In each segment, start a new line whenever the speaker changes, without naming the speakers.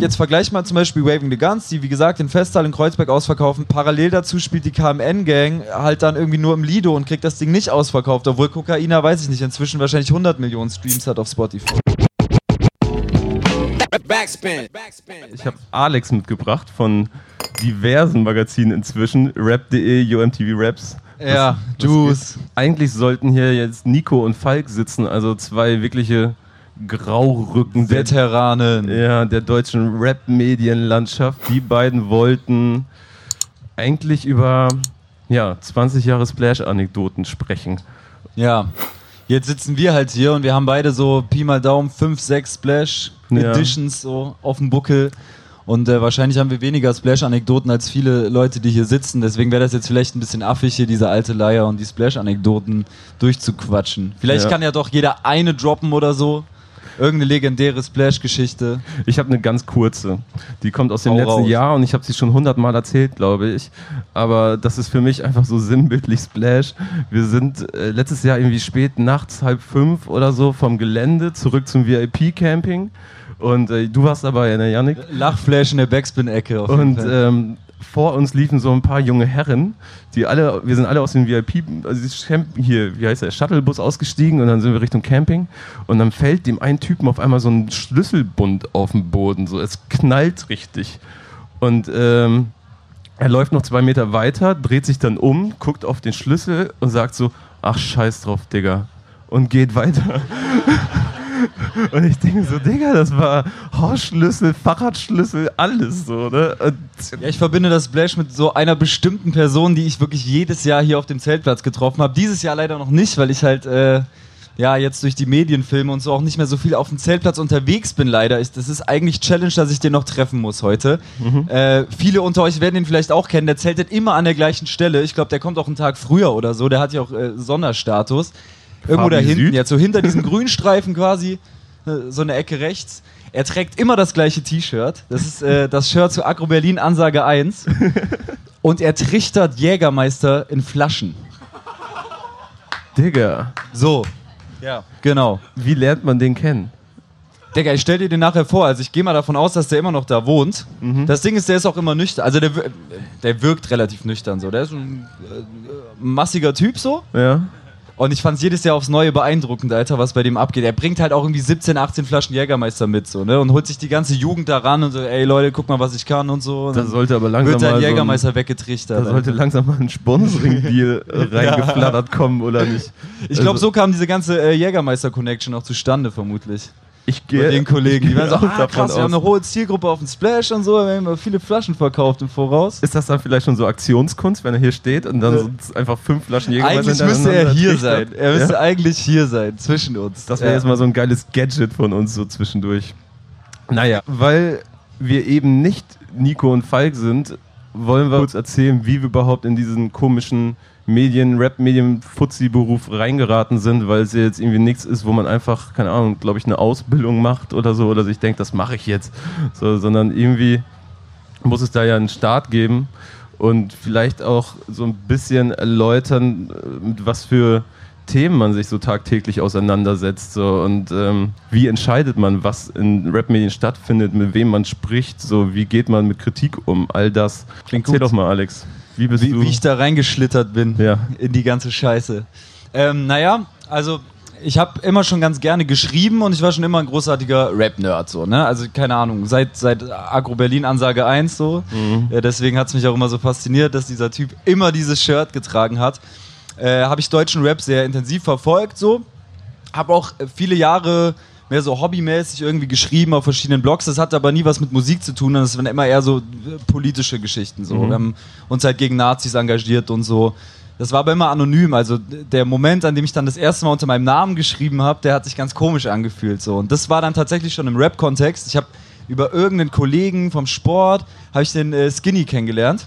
jetzt vergleich mal zum Beispiel Waving the Guns, die wie gesagt den Festsaal in Kreuzberg ausverkaufen. Parallel dazu spielt die KMN-Gang halt dann irgendwie nur im Lido und kriegt das Ding nicht ausverkauft, obwohl Kokaina, weiß ich nicht, inzwischen wahrscheinlich 100 Millionen Streams hat auf Spotify.
Ich habe Alex mitgebracht von diversen Magazinen inzwischen. Rap.de, UMTV Raps.
Ja, Juice.
Eigentlich sollten hier jetzt Nico und Falk sitzen, also zwei wirkliche Graurücken der,
Veteranen.
ja, der deutschen Rap-Medienlandschaft. Die beiden wollten eigentlich über ja, 20 Jahre Splash-Anekdoten sprechen.
Ja. Jetzt sitzen wir halt hier und wir haben beide so Pi mal Daumen 5, 6 Splash
Ja.
Editions so auf dem Buckel. Und äh, wahrscheinlich haben wir weniger Splash-Anekdoten als viele Leute, die hier sitzen. Deswegen wäre das jetzt vielleicht ein bisschen affig, hier diese alte Leier und die Splash-Anekdoten durchzuquatschen. Vielleicht
Ja.
kann ja doch jeder eine droppen oder so. Irgendeine legendäre Splash-Geschichte.
Ich habe eine ganz kurze. Die kommt aus dem
Hau
letzten
raus.
Jahr und ich habe sie schon hundertmal erzählt, glaube ich. Aber das ist für mich einfach so sinnbildlich Splash. Wir sind äh, letztes Jahr irgendwie spät nachts, halb fünf oder so, vom Gelände zurück zum VIP-Camping. Und äh, du warst dabei, ne, Yannick?
Lachflash in der Backspin-Ecke.
Und ähm, vor uns liefen so ein paar junge Herren, die alle, wir sind alle aus dem VIP, also hier, wie heißt der, Shuttlebus ausgestiegen und dann sind wir Richtung Camping und dann fällt dem einen Typen auf einmal so ein Schlüsselbund auf den Boden, so es knallt richtig. Und ähm, er läuft noch zwei Meter weiter, dreht sich dann um, guckt auf den Schlüssel und sagt so, ach scheiß drauf, Digga. Und geht weiter. Und ich denke so, Digga, das war Hausschlüssel, Fahrradschlüssel, alles so, ne? Und
Ja, ich verbinde das Splash mit so einer bestimmten Person, die ich wirklich jedes Jahr hier auf dem Zeltplatz getroffen habe. Dieses Jahr leider noch nicht, weil ich halt äh, ja jetzt durch die Medienfilme und so auch nicht mehr so viel auf dem Zeltplatz unterwegs bin. Leider ist das ist eigentlich Challenge, dass ich den noch treffen muss heute. Äh, viele unter euch werden ihn vielleicht auch kennen. Der zeltet immer an der gleichen Stelle. Ich glaube, der kommt auch einen Tag früher oder so. Der hat ja auch äh, Sonderstatus. Irgendwo
Fabi
da hinten,
Süd?
jetzt so hinter diesem Grünstreifen quasi, äh, so eine Ecke rechts. Er trägt immer das gleiche T-Shirt. Das ist äh, das Shirt zu Agro Berlin Ansage 1. Und er trichtert Jägermeister in Flaschen.
Digga,
So. Ja. Genau.
wie lernt man den kennen?
Digga, ich stell dir den nachher vor. Also ich gehe mal davon aus, dass der immer noch da wohnt.
Mhm.
Das Ding ist, der ist auch immer nüchtern. Also der, der wirkt relativ nüchtern so. Der ist ein äh, massiger Typ so.
Ja.
Und ich fand's jedes Jahr aufs Neue beeindruckend, Alter, was bei dem abgeht. Er bringt halt auch irgendwie 17, 18 Flaschen Jägermeister mit, so, ne? Und holt sich die ganze Jugend da ran und so, ey Leute, guck mal, was ich kann und so. Und
Da sollte aber langsam
wird
mal so ein,
Jägermeister weggetrichtert.
da sollte
Alter.
langsam mal ein Sponsoring-Deal äh, reingeflattert kommen, oder nicht?
Ich glaube,
Also,
so kam diese ganze äh, Jägermeister-Connection auch zustande, vermutlich.
Ich gehe
den Kollegen. Die waren so,
auch
ah, krass, wir haben
aus.
eine hohe Zielgruppe auf dem Splash und so, wir haben viele Flaschen verkauft im Voraus.
Ist das dann vielleicht schon so Aktionskunst, wenn er hier steht und dann so einfach fünf Flaschen Jägermeister
Eigentlich müsste er hier sein. Er müsste
ja?
eigentlich hier sein, zwischen uns.
Das wäre
Ja.
jetzt mal so ein geiles Gadget von uns so zwischendurch. Naja, weil wir eben nicht Nico und Falk sind, wollen wir kurz erzählen, wie wir überhaupt in diesen komischen Medien, Rap-Medien, Fuzzi-Beruf reingeraten sind, weil es ja jetzt irgendwie nichts ist, wo man einfach, keine Ahnung, glaube ich, eine Ausbildung macht oder so, oder sich denkt, das mache ich jetzt, so, sondern irgendwie muss es da ja einen Start geben und vielleicht auch so ein bisschen erläutern, äh, mit was für Themen man sich so tagtäglich auseinandersetzt so und ähm, wie entscheidet man, was in Rap-Medien stattfindet, mit wem man spricht, so wie geht man mit Kritik um, all das.
Klingt
Erzähl
gut.
doch mal, Alex. Wie bist
wie,
du?
wie ich da reingeschlittert bin
Ja.
in die ganze Scheiße. Ähm, naja, also ich habe immer schon ganz gerne geschrieben und ich war schon immer ein großartiger Rap-Nerd, so, ne? Also keine Ahnung, seit, seit Agro Berlin Ansage 1 so. Äh, deswegen hat es mich auch immer so fasziniert, dass dieser Typ immer dieses Shirt getragen hat. Äh, habe ich deutschen Rap sehr intensiv verfolgt, so. Habe auch viele Jahre mehr so hobbymäßig irgendwie geschrieben auf verschiedenen Blogs. Das hatte aber nie was mit Musik zu tun. Das waren immer eher so äh, politische Geschichten. So. Wir haben uns halt gegen Nazis engagiert und so. Das war aber immer anonym. Also der Moment, an dem ich dann das erste Mal unter meinem Namen geschrieben habe, der hat sich ganz komisch angefühlt. So. Und das war dann tatsächlich schon im Rap-Kontext. Ich habe über irgendeinen Kollegen vom Sport, habe ich den äh, Skinny kennengelernt.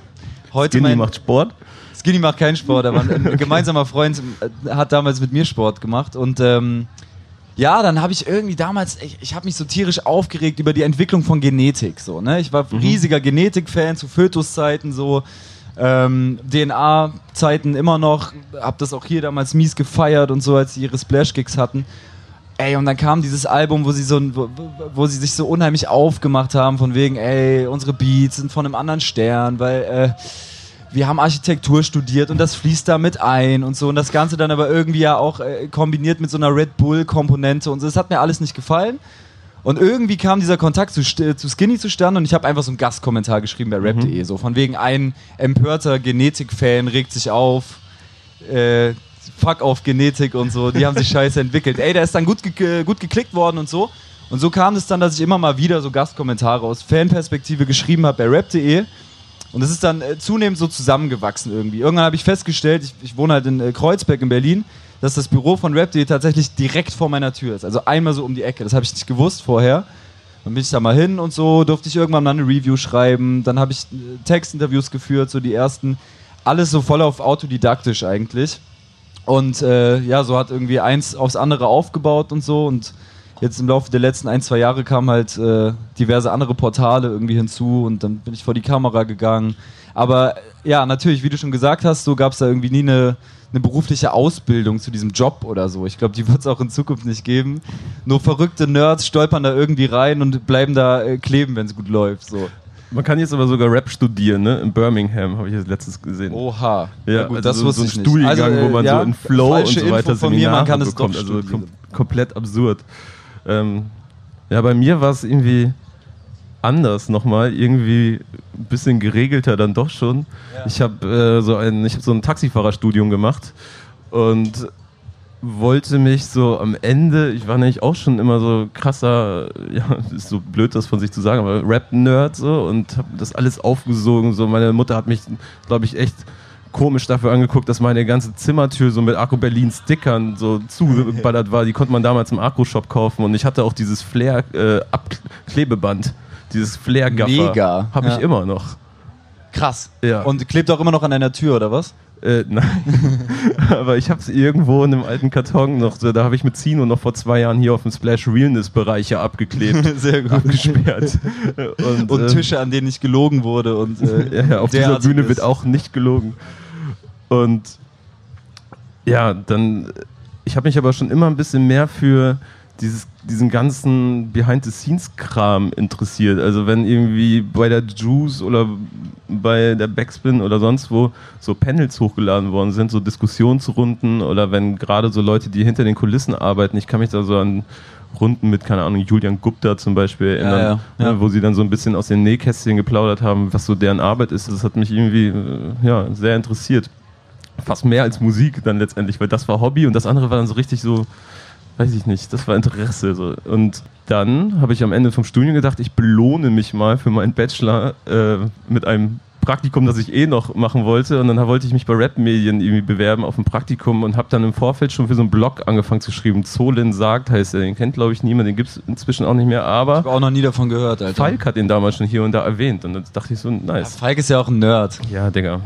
Heute
Skinny macht Sport.
Skinny macht keinen Sport, aber ein, ein gemeinsamer Freund äh, hat damals mit mir Sport gemacht und ähm, ja, dann habe ich irgendwie damals, ich, ich habe mich so tierisch aufgeregt über die Entwicklung von Genetik. So, ne? Ich war riesiger Genetik-Fan zu Fötuszeiten, so ähm, DNA-Zeiten immer noch, habe das auch hier damals mies gefeiert und so, als sie ihre Splash-Gigs hatten. Ey, und dann kam dieses Album, wo sie so, wo, wo sie sich so unheimlich aufgemacht haben, von wegen, ey, unsere Beats sind von einem anderen Stern, weil äh, wir haben Architektur studiert und das fließt da mit ein und so. Und das Ganze dann aber irgendwie ja auch äh, kombiniert mit so einer Red Bull-Komponente und so. Das hat mir alles nicht gefallen. Und irgendwie kam dieser Kontakt zu, zu Skinny zustande und ich habe einfach so einen Gastkommentar geschrieben bei rap.de. Mhm. So von wegen ein empörter Genetik-Fan regt sich auf. Äh, fuck auf Genetik und so, die haben sich scheiße entwickelt. Ey, der ist dann gut, ge gut geklickt worden und so. Und so kam es dann, dass ich immer mal wieder so Gastkommentare aus Fanperspektive geschrieben habe bei rap.de. Und es ist dann äh, zunehmend so zusammengewachsen irgendwie. Irgendwann habe ich festgestellt, ich, ich, wohne halt in äh, Kreuzberg in Berlin, dass das Büro von rap.de tatsächlich direkt vor meiner Tür ist. Also einmal so um die Ecke. Das habe ich nicht gewusst vorher. Dann bin ich da mal hin und so, durfte ich irgendwann mal eine Review schreiben. Dann habe ich äh, Textinterviews geführt, so die ersten. Alles so voll auf autodidaktisch eigentlich. Und äh, ja, so hat irgendwie eins aufs andere aufgebaut und so. Und jetzt im Laufe der letzten ein, zwei Jahre kamen halt äh, diverse andere Portale irgendwie hinzu und dann bin ich vor die Kamera gegangen. Aber ja, natürlich, wie du schon gesagt hast, so gab es da irgendwie nie eine, eine berufliche Ausbildung zu diesem Job oder so. Ich glaube, die wird es auch in Zukunft nicht geben. Nur verrückte Nerds stolpern da irgendwie rein und bleiben da äh, kleben, wenn es gut läuft. So.
Man kann jetzt aber sogar Rap studieren, ne? In Birmingham habe ich jetzt letztens gesehen.
Oha.
Ja, gut, also das so, wusste so ein ich Studiengang, nicht. Also, wo man ja, so in Flow und so weiter
von mir, man kann es bekommt.
also kom komplett absurd. Ähm, ja, bei mir war es irgendwie anders nochmal, irgendwie ein bisschen geregelter dann doch schon. Ja. Ich habe äh, so ein, ich habe so ein Taxifahrerstudium gemacht und wollte mich so am Ende, ich war nämlich auch schon immer so krasser, ja, ist so blöd das von sich zu sagen, aber Rap-Nerd so und habe das alles aufgesogen. So, meine Mutter hat mich, glaube ich, echt komisch dafür angeguckt, dass meine ganze Zimmertür so mit Akku Berlin Stickern so zugeballert war. Die konnte man damals im Akku-Shop kaufen und ich hatte auch dieses Flair-Klebeband, äh, dieses Flair-Gaffer.
Mega.
Habe ich immer noch.
Krass. Ja. Und klebt auch immer noch an deiner Tür, oder was?
Äh, nein. Aber ich habe es irgendwo in einem alten Karton noch, da habe ich mit Zino noch vor zwei Jahren hier auf dem Splash Realness-Bereich ja abgeklebt.
Sehr gut.
Abgesperrt.
Und, und äh, Tische, an denen nicht gelogen wurde. Und,
äh, ja, ja, auf dieser Bühne ist. wird auch nicht gelogen. Und ja, dann, ich habe mich aber schon immer ein bisschen mehr für dieses, diesen ganzen Behind-the-Scenes-Kram interessiert. Also wenn irgendwie bei der Juice oder bei der Backspin oder sonst wo so Panels hochgeladen worden sind, so Diskussionsrunden oder wenn gerade so Leute, die hinter den Kulissen arbeiten, ich kann mich da so an Runden mit, keine Ahnung, Julian Gupta zum Beispiel erinnern, ja, ja, ja. Ne, wo sie dann so ein bisschen aus den Nähkästchen geplaudert haben, was so deren Arbeit ist. Das hat mich irgendwie äh, ja, sehr interessiert. Fast mehr als Musik dann letztendlich, weil das war Hobby und das andere war dann so richtig so weiß ich nicht, das war Interesse. So. Und dann habe ich am Ende vom Studium gedacht, ich belohne mich mal für meinen Bachelor äh, mit einem Praktikum, das ich eh noch machen wollte. Und dann wollte ich mich bei Rap-Medien irgendwie bewerben auf ein Praktikum und habe dann im Vorfeld schon für so einen Blog angefangen zu schreiben. Zolin sagt, heißt er. Den kennt, glaube ich, niemand. Den gibt es inzwischen auch nicht mehr. Aber. Ich
habe auch noch nie davon gehört, Alter.
Falk hat den damals schon hier und da erwähnt. Und dann dachte ich so, nice.
Ja, Falk ist ja auch ein Nerd.
Ja, Digga.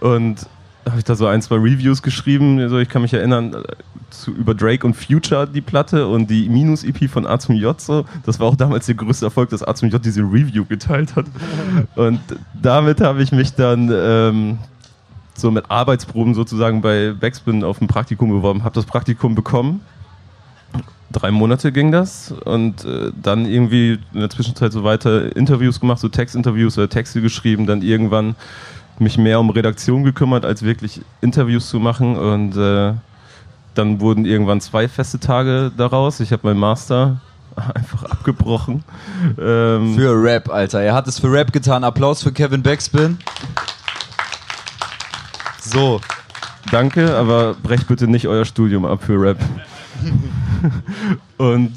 Und habe ich da so ein, zwei Reviews geschrieben. Also ich kann mich erinnern, zu, über Drake und Future die Platte und die Minus-EP von A zum J. So. Das war auch damals der größte Erfolg, dass A zum J diese Review geteilt hat. Und damit habe ich mich dann ähm, so mit Arbeitsproben sozusagen bei Backspin auf ein Praktikum beworben, habe das Praktikum bekommen. Drei Monate ging das und äh, dann irgendwie in der Zwischenzeit so weiter Interviews gemacht, so Textinterviews oder Texte geschrieben, dann irgendwann mich mehr um Redaktion gekümmert, als wirklich Interviews zu machen und äh, dann wurden irgendwann zwei feste Tage daraus. Ich habe meinen Master einfach abgebrochen.
Ähm für Rap, Alter. Er hat es für Rap getan. Applaus für Kevin Backspin. So.
Danke, aber brecht bitte nicht euer Studium ab für Rap. Und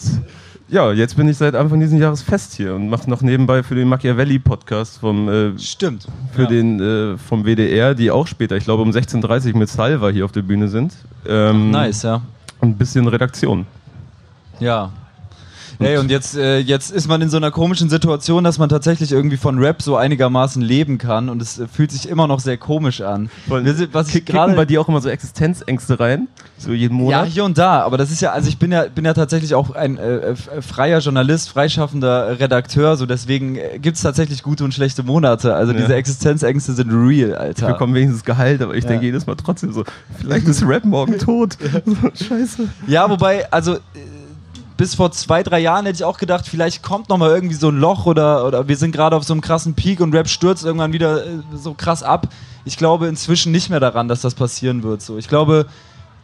ja, jetzt bin ich seit Anfang dieses Jahres fest hier und mache noch nebenbei für den Machiavelli-Podcast vom äh,
Stimmt.
Für ja. den äh, vom WDR, die auch später, ich glaube um 16.30 Uhr mit Salva hier auf der Bühne sind.
Ähm, nice, ja.
Ein bisschen Redaktion.
Ja, Ey, und jetzt, äh, jetzt ist man in so einer komischen Situation, dass man tatsächlich irgendwie von Rap so einigermaßen leben kann und es äh, fühlt sich immer noch sehr komisch an.
Was ich gerade bei dir auch immer so Existenzängste rein, so jeden Monat.
Ja, hier und da, aber das ist ja, also ich bin ja, bin ja tatsächlich auch ein äh, äh freier Journalist, freischaffender Redakteur, so deswegen äh, gibt es tatsächlich gute und schlechte Monate. Also ja. diese Existenzängste sind real, Alter.
Ich bekomme wenigstens Gehalt, aber ich ja. denke jedes Mal trotzdem so, vielleicht ist Rap morgen tot.
Scheiße. Ja, wobei, also bis vor zwei, drei Jahren hätte ich auch gedacht, vielleicht kommt noch mal irgendwie so ein Loch oder, oder wir sind gerade auf so einem krassen Peak und Rap stürzt irgendwann wieder äh, so krass ab. Ich glaube inzwischen nicht mehr daran, dass das passieren wird. So. Ich glaube,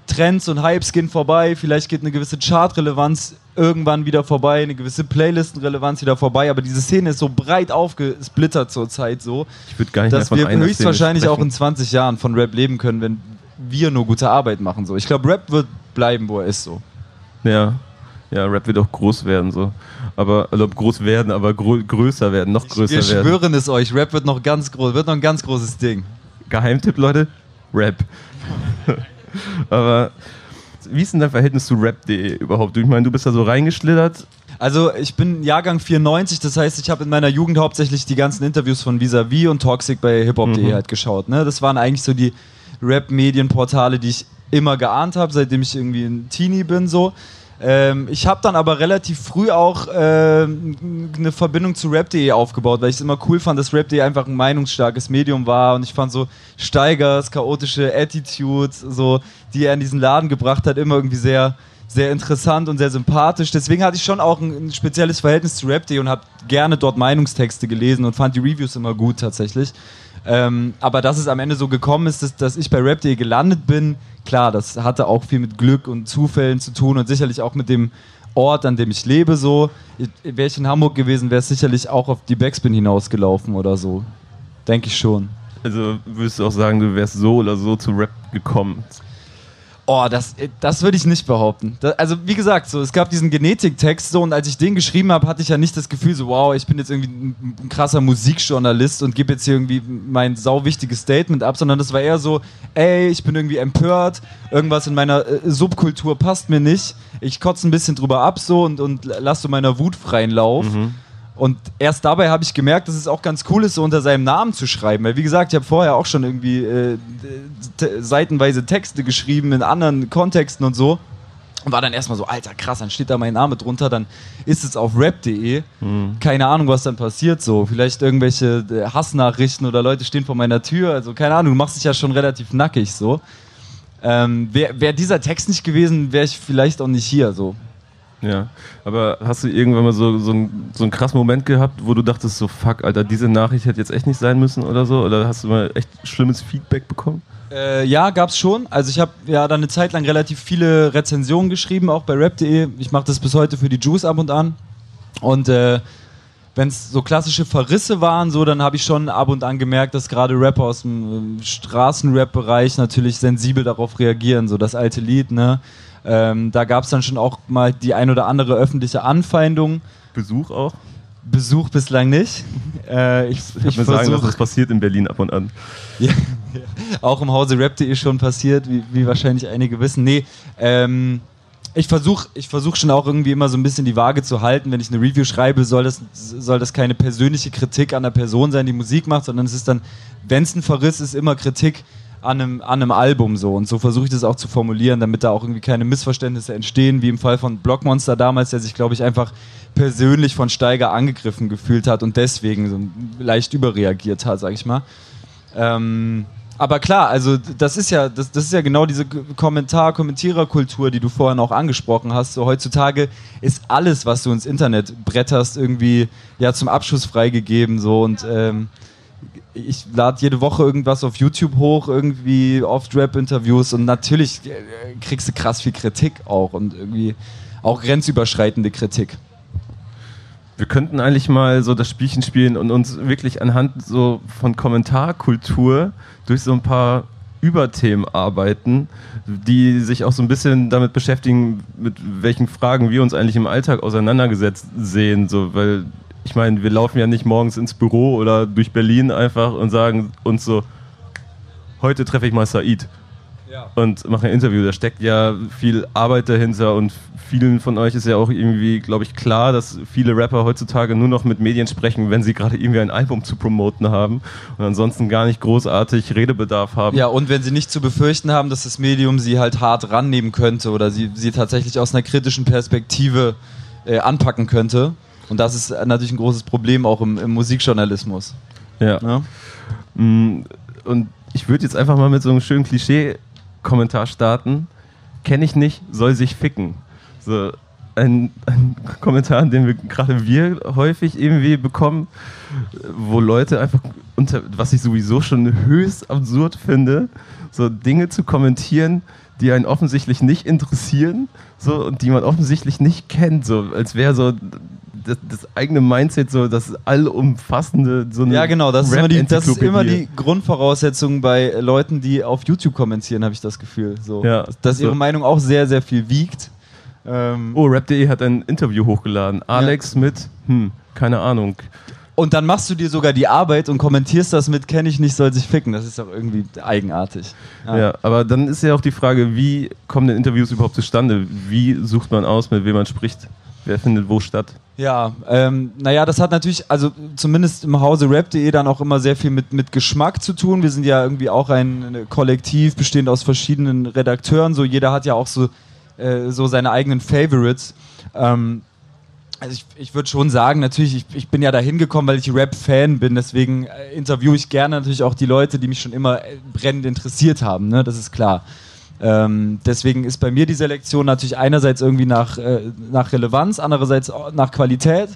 Trends und Hypes gehen vorbei, vielleicht geht eine gewisse Chartrelevanz irgendwann wieder vorbei, eine gewisse Playlistenrelevanz wieder vorbei, aber diese Szene ist so breit aufgesplittert zurzeit so,
Ich würde gar nicht
dass wir höchstwahrscheinlich auch in 20 Jahren von Rap leben können, wenn wir nur gute Arbeit machen. So. Ich glaube, Rap wird bleiben, wo er ist so.
Ja. Ja, Rap wird auch groß werden, so. Aber, also groß werden, aber grö größer werden, noch größer
wir
werden.
schwören es euch, Rap wird noch ganz groß, wird noch ein ganz großes Ding.
Geheimtipp, Leute? Rap. aber wie ist denn dein Verhältnis zu rap.de überhaupt? Ich meine, du bist da so reingeschlittert.
Also ich bin Jahrgang 94, das heißt, ich habe in meiner Jugend hauptsächlich die ganzen Interviews von Visavi und Toxic bei hiphop.de
Mhm.
halt geschaut. Ne? Das waren eigentlich so die Rap-Medienportale, die ich immer geahnt habe, seitdem ich irgendwie ein Teenie bin so. Ähm, ich habe dann aber relativ früh auch ähm, eine Verbindung zu rap.de aufgebaut, weil ich es immer cool fand, dass rap.de einfach ein meinungsstarkes Medium war und ich fand so Steigers chaotische Attitude, so die er in diesen Laden gebracht hat, immer irgendwie sehr sehr interessant und sehr sympathisch. Deswegen hatte ich schon auch ein, ein spezielles Verhältnis zu rap.de und habe gerne dort Meinungstexte gelesen und fand die Reviews immer gut tatsächlich. Ähm, aber dass es am Ende so gekommen ist, dass, dass ich bei rap.de gelandet bin, klar, das hatte auch viel mit Glück und Zufällen zu tun und sicherlich auch mit dem Ort, an dem ich lebe. So, wäre ich in Hamburg gewesen, wäre es sicherlich auch auf die Backspin hinausgelaufen oder so. Denke ich schon.
Also würdest du auch sagen, du wärst so oder so zu Rap gekommen?
Oh, das, das würde ich nicht behaupten. Da, also, wie gesagt, so, es gab diesen Genetiktext so und als ich den geschrieben habe, hatte ich ja nicht das Gefühl, so, wow, ich bin jetzt irgendwie ein, ein krasser Musikjournalist und gebe jetzt hier irgendwie mein sau wichtiges Statement ab, sondern das war eher so, ey, ich bin irgendwie empört, irgendwas in meiner äh, Subkultur passt mir nicht, ich kotze ein bisschen drüber ab so und, und lass so meiner Wut freien Lauf. Und erst dabei habe ich gemerkt, dass es auch ganz cool ist, so unter seinem Namen zu schreiben. Weil, wie gesagt, ich habe vorher auch schon irgendwie äh, seitenweise Texte geschrieben in anderen Kontexten und so. Und war dann erstmal so, alter, krass, dann steht da mein Name drunter, dann ist es auf rap.de. Keine Ahnung, was dann passiert so. Vielleicht irgendwelche äh, Hassnachrichten oder Leute stehen vor meiner Tür. Also, keine Ahnung, du machst dich ja schon relativ nackig so. Ähm, Wäre wär dieser Text nicht gewesen, wäre ich vielleicht auch nicht hier so.
Ja, aber hast du irgendwann mal so, so, einen, so einen krassen Moment gehabt, wo du dachtest, so fuck, Alter, diese Nachricht hätte jetzt echt nicht sein müssen oder so? Oder hast du mal echt schlimmes Feedback bekommen?
Äh, ja, gab's schon. Also ich habe ja dann eine Zeit lang relativ viele Rezensionen geschrieben, auch bei rap.de. Ich mache das bis heute für die Juice ab und an. Und äh, wenn es so klassische Verrisse waren, so, dann habe ich schon ab und an gemerkt, dass gerade Rapper aus dem äh, Straßenrap-Bereich natürlich sensibel darauf reagieren. So das alte Lied, ne? Ähm, da gab's dann schon auch mal die ein oder andere öffentliche Anfeindung.
Besuch auch?
Besuch bislang nicht. Äh, ich
Ich habe mir sagen lassen, das passiert in Berlin ab und an.
Ja, ja. auch im Hause Rap.de schon passiert, wie, wie wahrscheinlich einige wissen. Nee, ähm, ich versuche ich versuch schon auch irgendwie immer so ein bisschen die Waage zu halten. Wenn ich eine Review schreibe, soll das, soll das keine persönliche Kritik an der Person sein, die Musik macht, sondern es ist dann, wenn es ein Verriss ist, immer Kritik an einem, an einem Album so. Und so versuche ich das auch zu formulieren, damit da auch irgendwie keine Missverständnisse entstehen, wie im Fall von Blockmonster damals, der sich, glaube ich, einfach persönlich von Steiger angegriffen gefühlt hat und deswegen so leicht überreagiert hat, sag ich mal. Ähm, aber klar, also das ist ja, das, das ist ja genau diese Kommentar-, Kommentiererkultur, die du vorhin auch angesprochen hast. So heutzutage ist alles, was du ins Internet bretterst, irgendwie ja zum Abschuss freigegeben. So und ähm, ich lade jede Woche irgendwas auf YouTube hoch, irgendwie Off-Rap-Interviews und natürlich äh, kriegst du krass viel Kritik auch und irgendwie auch grenzüberschreitende Kritik.
Wir könnten eigentlich mal so das Spielchen spielen und uns wirklich anhand so von Kommentarkultur durch so ein paar Überthemen arbeiten, die sich auch so ein bisschen damit beschäftigen, mit welchen Fragen wir uns eigentlich im Alltag auseinandergesetzt sehen. So, weil ich meine, wir laufen ja nicht morgens ins Büro oder durch Berlin einfach und sagen uns so, heute treffe ich mal Said und mache ein Interview. Da steckt ja viel Arbeit dahinter und vielen von euch ist ja auch irgendwie, glaube ich, klar, dass viele Rapper heutzutage nur noch mit Medien sprechen, wenn sie gerade irgendwie ein Album zu promoten haben und ansonsten gar nicht großartig Redebedarf haben.
Ja, und wenn sie nicht zu befürchten haben, dass das Medium sie halt hart rannehmen könnte oder sie, sie tatsächlich aus einer kritischen Perspektive äh, anpacken könnte. Und das ist natürlich ein großes Problem auch im, im Musikjournalismus.
Ja.
Ne?
Mm, Und ich würde jetzt einfach mal mit so einem schönen Klischee-Kommentar starten. Kenne ich nicht, soll sich ficken. So, ein, ein Kommentar, den wir gerade wir häufig irgendwie bekommen, wo Leute einfach unter, was ich sowieso schon höchst absurd finde, so Dinge zu kommentieren, die einen offensichtlich nicht interessieren, so und die man offensichtlich nicht kennt, so als wäre so das, das, eigene Mindset so das allumfassende so
eine Ja, genau, das ist, immer die, das ist immer die Grundvoraussetzung bei Leuten, die auf YouTube kommentieren, habe ich das Gefühl, so, ja, dass so. ihre Meinung auch sehr sehr viel wiegt.
Ähm oh, Rap.de hat ein Interview hochgeladen. Alex ja. mit, hm, keine Ahnung.
Und dann machst du dir sogar die Arbeit und kommentierst das mit, kenne ich nicht, soll sich ficken. Das ist doch irgendwie eigenartig.
Ja. ja. aber dann ist ja auch die Frage, wie kommen denn Interviews überhaupt zustande? Wie sucht man aus, mit wem man spricht? Wer findet wo statt?
Ja, ähm, naja, das hat natürlich, also zumindest im Hause rap.de dann auch immer sehr viel mit, mit Geschmack zu tun. Wir sind ja irgendwie auch ein Kollektiv bestehend aus verschiedenen Redakteuren. So jeder hat ja auch so, äh, so seine eigenen Favorites. Ähm, also ich, ich würde schon sagen, natürlich, ich, ich bin ja da hingekommen, weil ich Rap-Fan bin, deswegen äh, interviewe ich gerne natürlich auch die Leute, die mich schon immer äh, brennend interessiert haben, ne? das ist klar. Ähm, deswegen ist bei mir die Selektion natürlich einerseits irgendwie nach, äh, nach Relevanz, andererseits nach Qualität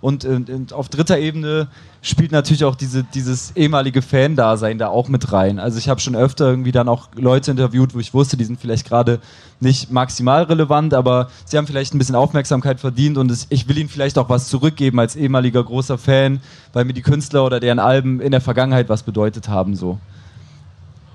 und, und, und, auf dritter Ebene spielt natürlich auch diese, dieses ehemalige Fan-Dasein da auch mit rein. Also ich habe schon öfter irgendwie dann auch Leute interviewt, wo ich wusste, die sind vielleicht gerade nicht maximal relevant, aber sie haben vielleicht ein bisschen Aufmerksamkeit verdient und es, ich will ihnen vielleicht auch was zurückgeben als ehemaliger großer Fan, weil mir die Künstler oder deren Alben in der Vergangenheit was bedeutet haben so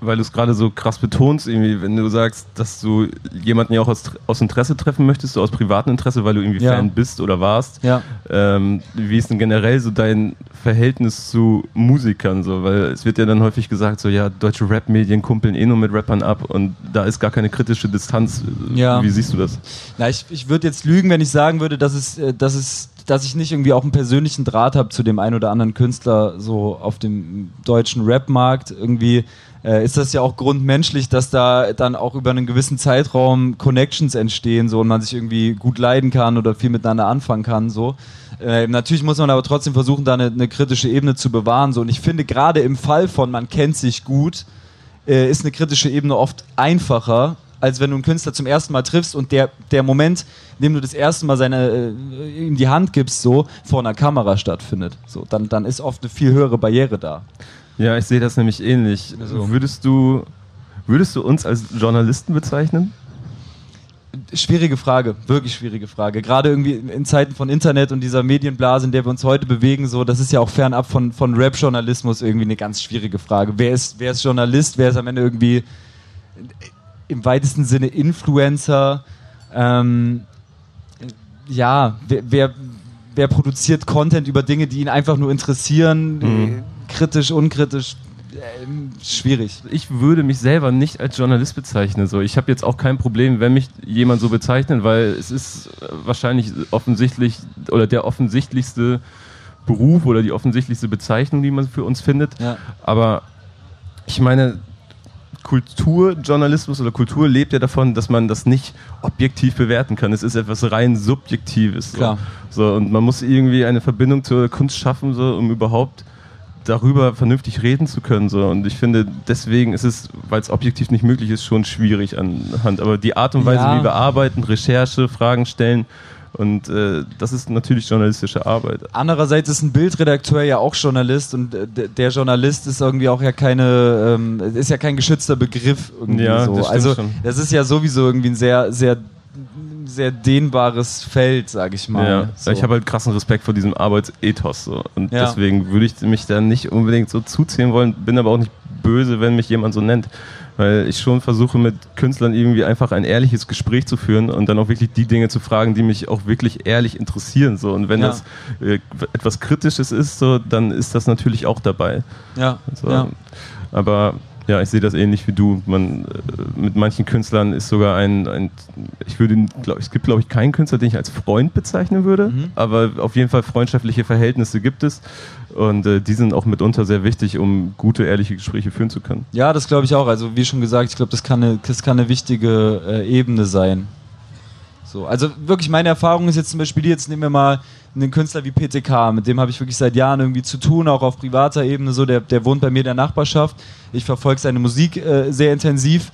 weil du es gerade so krass betonst, irgendwie, wenn du sagst, dass du jemanden ja auch aus, aus Interesse treffen möchtest, so aus privatem Interesse, weil du irgendwie ja. Fan bist oder warst. Ja. Ähm, wie ist denn generell so dein Verhältnis zu Musikern? So? Weil es wird ja dann häufig gesagt, so ja, deutsche Rap-Medien kumpeln eh nur mit Rappern ab und da ist gar keine kritische Distanz. Ja. Wie siehst du das?
Na, ich, ich würde jetzt lügen, wenn ich sagen würde, dass es, äh, dass es dass ich nicht irgendwie auch einen persönlichen Draht habe zu dem einen oder anderen Künstler so auf dem deutschen Rap-Markt. Irgendwie äh, ist das ja auch grundmenschlich, dass da dann auch über einen gewissen Zeitraum Connections entstehen so und man sich irgendwie gut leiden kann oder viel miteinander anfangen kann so. Äh, natürlich muss man aber trotzdem versuchen, da eine, eine, kritische Ebene zu bewahren so und ich finde gerade im Fall von man kennt sich gut äh, ist eine kritische Ebene oft einfacher als wenn du einen Künstler zum ersten Mal triffst und der, der Moment, in dem du das erste Mal seine, äh, ihm die Hand gibst, so vor einer Kamera stattfindet. So, dann, dann ist oft eine viel höhere Barriere da.
Ja, ich sehe das nämlich ähnlich. Also, würdest, du, würdest du uns als Journalisten bezeichnen?
Schwierige Frage, wirklich schwierige Frage. Gerade irgendwie in Zeiten von Internet und dieser Medienblase, in der wir uns heute bewegen, so, das ist ja auch fernab von, von Rap-Journalismus irgendwie eine ganz schwierige Frage. Wer ist, wer ist Journalist? Wer ist am Ende irgendwie im weitesten Sinne Influencer? Ähm, ja, wer, wer, wer, produziert Content über Dinge, die ihn einfach nur interessieren? Mhm kritisch, unkritisch, äh, schwierig.
Ich würde mich selber nicht als Journalist bezeichnen. So. Ich habe jetzt auch kein Problem, wenn mich jemand so bezeichnet, weil es ist wahrscheinlich offensichtlich oder der offensichtlichste Beruf oder die offensichtlichste Bezeichnung, die man für uns findet. Ja. Aber ich meine, Kulturjournalismus oder Kultur lebt ja davon, dass man das nicht objektiv bewerten kann. Es ist etwas rein Subjektives. So. so. und man muss irgendwie eine Verbindung zur Kunst schaffen, so, um überhaupt darüber vernünftig reden zu können. So. Und ich finde, deswegen ist es, weil es objektiv nicht möglich ist, schon schwierig anhand. Aber die Art und Weise, ja. wie wir arbeiten, Recherche, Fragen stellen, und äh, das ist natürlich journalistische Arbeit.
Andererseits ist ein Bildredakteur ja auch Journalist und äh, der Journalist ist irgendwie auch ja keine, ähm, ist ja kein geschützter Begriff irgendwie ja, so. Das also schon. das ist ja sowieso irgendwie ein sehr, sehr sehr dehnbares Feld, sag ich mal.
Ja, so. ich habe halt krassen Respekt vor diesem Arbeitsethos so. und ja. deswegen würde ich mich da nicht unbedingt so zuzählen wollen, bin aber auch nicht böse, wenn mich jemand so nennt, weil ich schon versuche mit Künstlern irgendwie einfach ein ehrliches Gespräch zu führen und dann auch wirklich die Dinge zu fragen, die mich auch wirklich ehrlich interessieren so und wenn ja. das äh, etwas Kritisches ist, so dann ist das natürlich auch dabei. Ja. So. ja. Aber ja, ich sehe das ähnlich wie du. Man, äh, mit manchen Künstlern ist sogar ein, ein ich würde, glaub, es gibt glaube ich keinen Künstler, den ich als Freund bezeichnen würde, mhm. aber auf jeden Fall freundschaftliche Verhältnisse gibt es und äh, die sind auch mitunter sehr wichtig, um gute, ehrliche Gespräche führen zu können.
Ja, das glaube ich auch. Also wie schon gesagt, ich glaube, das kann eine, das kann eine wichtige äh, Ebene sein. So, also wirklich meine Erfahrung ist jetzt zum Beispiel, jetzt nehmen wir mal einen Künstler wie PTK, mit dem habe ich wirklich seit Jahren irgendwie zu tun, auch auf privater Ebene so, der, der wohnt bei mir in der Nachbarschaft. Ich verfolge seine Musik äh, sehr intensiv.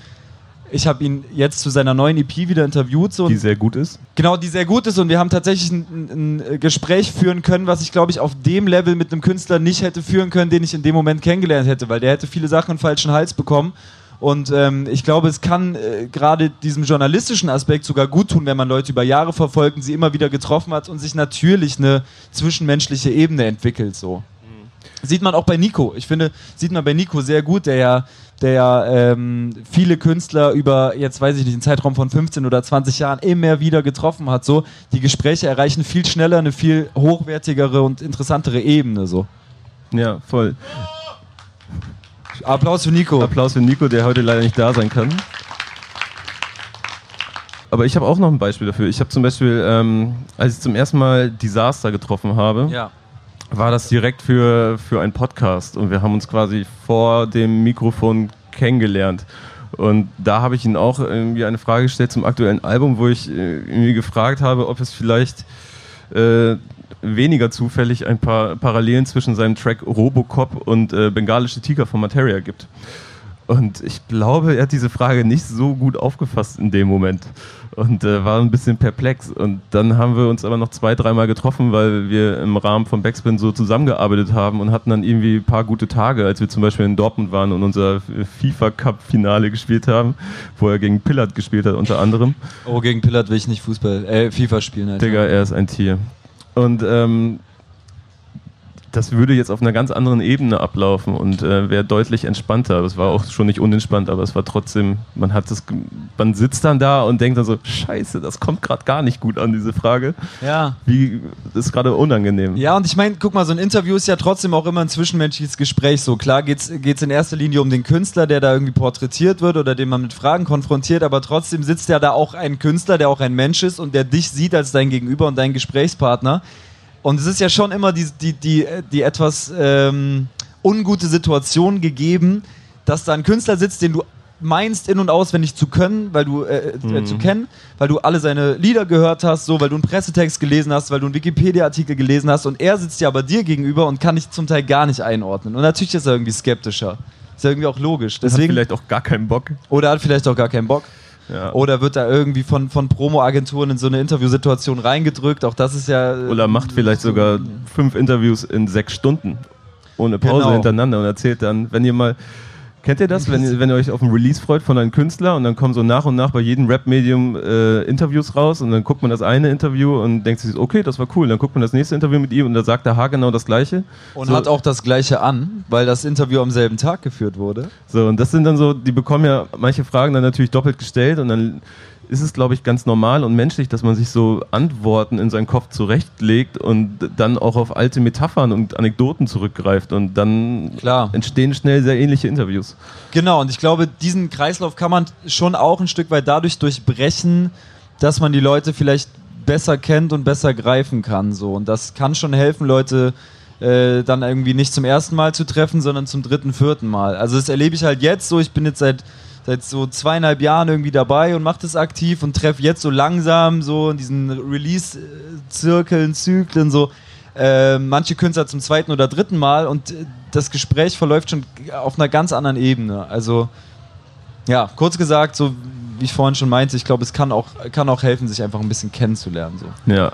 ich habe ihn jetzt zu seiner neuen EP wieder interviewt. So
die sehr gut ist.
Genau, die sehr gut ist und wir haben tatsächlich ein, ein Gespräch führen können, was ich glaube ich auf dem Level mit einem Künstler nicht hätte führen können, den ich in dem Moment kennengelernt hätte, weil der hätte viele Sachen in falschen Hals bekommen. Und ähm, ich glaube, es kann äh, gerade diesem journalistischen Aspekt sogar gut tun, wenn man Leute über Jahre verfolgt und sie immer wieder getroffen hat und sich natürlich eine zwischenmenschliche Ebene entwickelt. So. Mhm. Sieht man auch bei Nico. Ich finde, sieht man bei Nico sehr gut, der ja der ähm, viele Künstler über, jetzt weiß ich nicht, einen Zeitraum von 15 oder 20 Jahren immer wieder getroffen hat. So, die Gespräche erreichen viel schneller eine viel hochwertigere und interessantere Ebene. So.
Ja, voll.
Applaus für Nico.
Applaus für Nico, der heute leider nicht da sein kann. Aber ich habe auch noch ein Beispiel dafür. Ich habe zum Beispiel, ähm, als ich zum ersten Mal Disaster getroffen habe,
ja
war das direkt für, für einen Podcast und wir haben uns quasi vor dem Mikrofon kennengelernt. Und da habe ich ihn auch irgendwie eine Frage gestellt zum aktuellen Album, wo ich äh, irgendwie gefragt habe, ob es vielleicht äh, weniger zufällig ein paar Parallelen zwischen seinem Track Robocop und äh, Bengalische Tiger von Materia gibt. Und ich glaube, er hat diese Frage nicht so gut aufgefasst in dem Moment und äh, war ein bisschen perplex. Und dann haben wir uns aber noch zwei, dreimal getroffen, weil wir im Rahmen von Backspin so zusammengearbeitet haben und hatten dann irgendwie ein paar gute Tage, als wir zum Beispiel in Dortmund waren und unser FIFA Cup Finale gespielt haben, wo er gegen Pillard gespielt hat unter anderem.
Oh, gegen Pillard will ich nicht Fußball, äh, FIFA spielen.
Alter. Digga, er ist ein Tier. Und ähm, das würde jetzt auf einer ganz anderen Ebene ablaufen und äh, wäre deutlich entspannter. Es war auch schon nicht unentspannt, aber es war trotzdem, man hat das, man sitzt dann da und denkt dann so, scheiße, das kommt gerade gar nicht gut an, diese Frage.
Ja.
Wie, das ist gerade unangenehm.
Ja, und ich meine, guck mal, so ein Interview ist ja trotzdem auch immer ein zwischenmenschliches Gespräch. So klar geht es in erster Linie um den Künstler, der da irgendwie porträtiert wird oder den man mit Fragen konfrontiert, aber trotzdem sitzt ja da auch ein Künstler, der auch ein Mensch ist und der dich sieht als dein Gegenüber und dein Gesprächspartner. Und es ist ja schon immer die, die, die, die etwas ähm, ungute Situation gegeben, dass da ein Künstler sitzt, den du meinst in- und auswendig zu können, weil du äh, äh, mhm. zu kennen, weil du alle seine Lieder gehört hast, so, weil du einen Pressetext gelesen hast, weil du einen Wikipedia-Artikel gelesen hast und er sitzt ja aber dir gegenüber und kann dich zum Teil gar nicht einordnen. Und natürlich ist er irgendwie skeptischer. Ist ja irgendwie auch logisch. Deswegen,
hat vielleicht auch gar keinen Bock.
Oder hat vielleicht auch gar keinen Bock. Ja. Oder wird da irgendwie von, von Promo-Agenturen in so eine Interviewsituation reingedrückt? Auch das ist ja.
Äh, Oder macht vielleicht sogar fünf Interviews in sechs Stunden ohne Pause genau. hintereinander und erzählt dann, wenn ihr mal Kennt ihr das, wenn, wenn ihr euch auf ein Release freut von einem Künstler und dann kommen so nach und nach bei jedem Rap-Medium äh, Interviews raus und dann guckt man das eine Interview und denkt sich, okay, das war cool. Dann guckt man das nächste Interview mit ihm und da sagt der Haar genau das Gleiche.
Und so. hat auch das Gleiche an, weil das Interview am selben Tag geführt wurde.
So, und das sind dann so, die bekommen ja manche Fragen dann natürlich doppelt gestellt und dann ist es, glaube ich, ganz normal und menschlich, dass man sich so Antworten in seinen Kopf zurechtlegt und dann auch auf alte Metaphern und Anekdoten zurückgreift und dann
Klar.
entstehen schnell sehr ähnliche Interviews.
Genau, und ich glaube, diesen Kreislauf kann man schon auch ein Stück weit dadurch durchbrechen, dass man die Leute vielleicht besser kennt und besser greifen kann. So. Und das kann schon helfen, Leute äh, dann irgendwie nicht zum ersten Mal zu treffen, sondern zum dritten, vierten Mal. Also das erlebe ich halt jetzt so. Ich bin jetzt seit seit so zweieinhalb Jahren irgendwie dabei und mache das aktiv und treffe jetzt so langsam so in diesen Release-Zirkeln, Zyklen so äh, manche Künstler zum zweiten oder dritten Mal und äh, das Gespräch verläuft schon auf einer ganz anderen Ebene. Also ja, kurz gesagt, so wie ich vorhin schon meinte, ich glaube, es kann auch, kann auch helfen, sich einfach ein bisschen kennenzulernen. So.
Ja.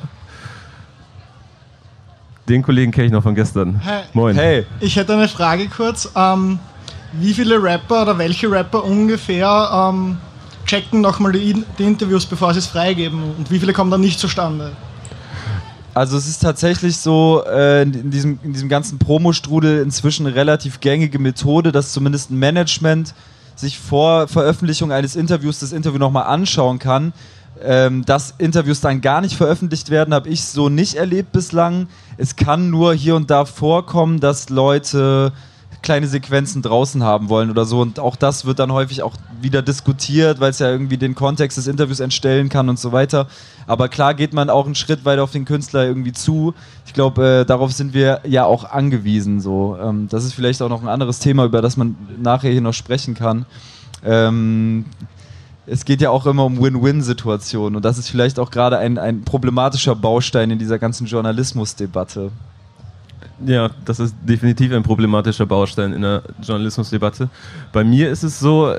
Den Kollegen kenne ich noch von gestern.
Hey. Moin. Hey. Ich hätte eine Frage kurz. Ähm, wie viele Rapper oder welche Rapper ungefähr ähm, checken nochmal die, die Interviews, bevor sie es freigeben und wie viele kommen dann nicht zustande?
Also es ist tatsächlich so äh, in, diesem, in diesem ganzen Promo-Strudel inzwischen relativ gängige Methode, dass zumindest ein Management sich vor Veröffentlichung eines Interviews das Interview nochmal anschauen kann. Ähm, dass Interviews dann gar nicht veröffentlicht werden, habe ich so nicht erlebt bislang. Es kann nur hier und da vorkommen, dass Leute kleine Sequenzen draußen haben wollen oder so. Und auch das wird dann häufig auch wieder diskutiert, weil es ja irgendwie den Kontext des Interviews entstellen kann und so weiter. Aber klar geht man auch einen Schritt weiter auf den Künstler irgendwie zu. Ich glaube, äh, darauf sind wir ja auch angewiesen. So. Ähm, das ist vielleicht auch noch ein anderes Thema, über das man nachher hier noch sprechen kann. Ähm, es geht ja auch immer um Win-Win-Situationen und das ist vielleicht auch gerade ein, ein problematischer Baustein in dieser ganzen Journalismusdebatte.
Ja, das ist definitiv ein problematischer Baustein in der Journalismusdebatte. Bei mir ist es so,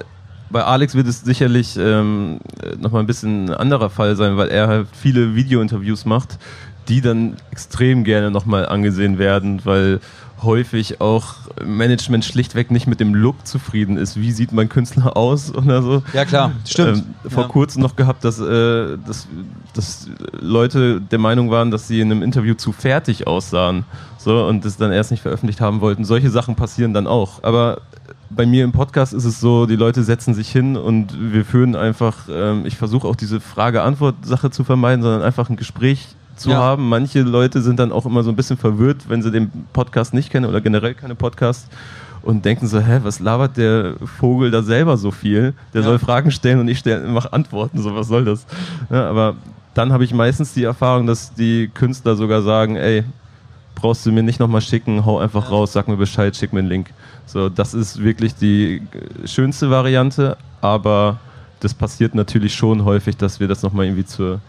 bei Alex wird es sicherlich ähm, nochmal ein bisschen ein anderer Fall sein, weil er halt viele Video-Interviews macht, die dann extrem gerne nochmal angesehen werden, weil häufig auch Management schlichtweg nicht mit dem Look zufrieden ist. Wie sieht mein Künstler aus oder so?
Ja, klar, stimmt.
Ähm, vor
Ja.
kurzem noch gehabt, dass, äh, dass, dass Leute der Meinung waren, dass sie in einem Interview zu fertig aussahen so, und das dann erst nicht veröffentlicht haben wollten. Solche Sachen passieren dann auch. Aber bei mir im Podcast ist es so, die Leute setzen sich hin und wir führen einfach, ähm, ich versuche auch diese Frage-Antwort-Sache zu vermeiden, sondern einfach ein Gespräch zu
Ja.
haben. Manche Leute sind dann auch immer so ein bisschen verwirrt, wenn sie den Podcast nicht kennen oder generell keine Podcasts und denken so, hä, was labert der Vogel da selber so viel? Der
Ja.
soll Fragen stellen und ich mache Antworten, so was soll das? Ja, aber dann habe ich meistens die Erfahrung, dass die Künstler sogar sagen, ey, brauchst du mir nicht nochmal schicken, hau einfach raus, sag mir Bescheid, schick mir einen Link. So, das ist wirklich die schönste Variante, aber das passiert natürlich schon häufig, dass wir das nochmal irgendwie zur,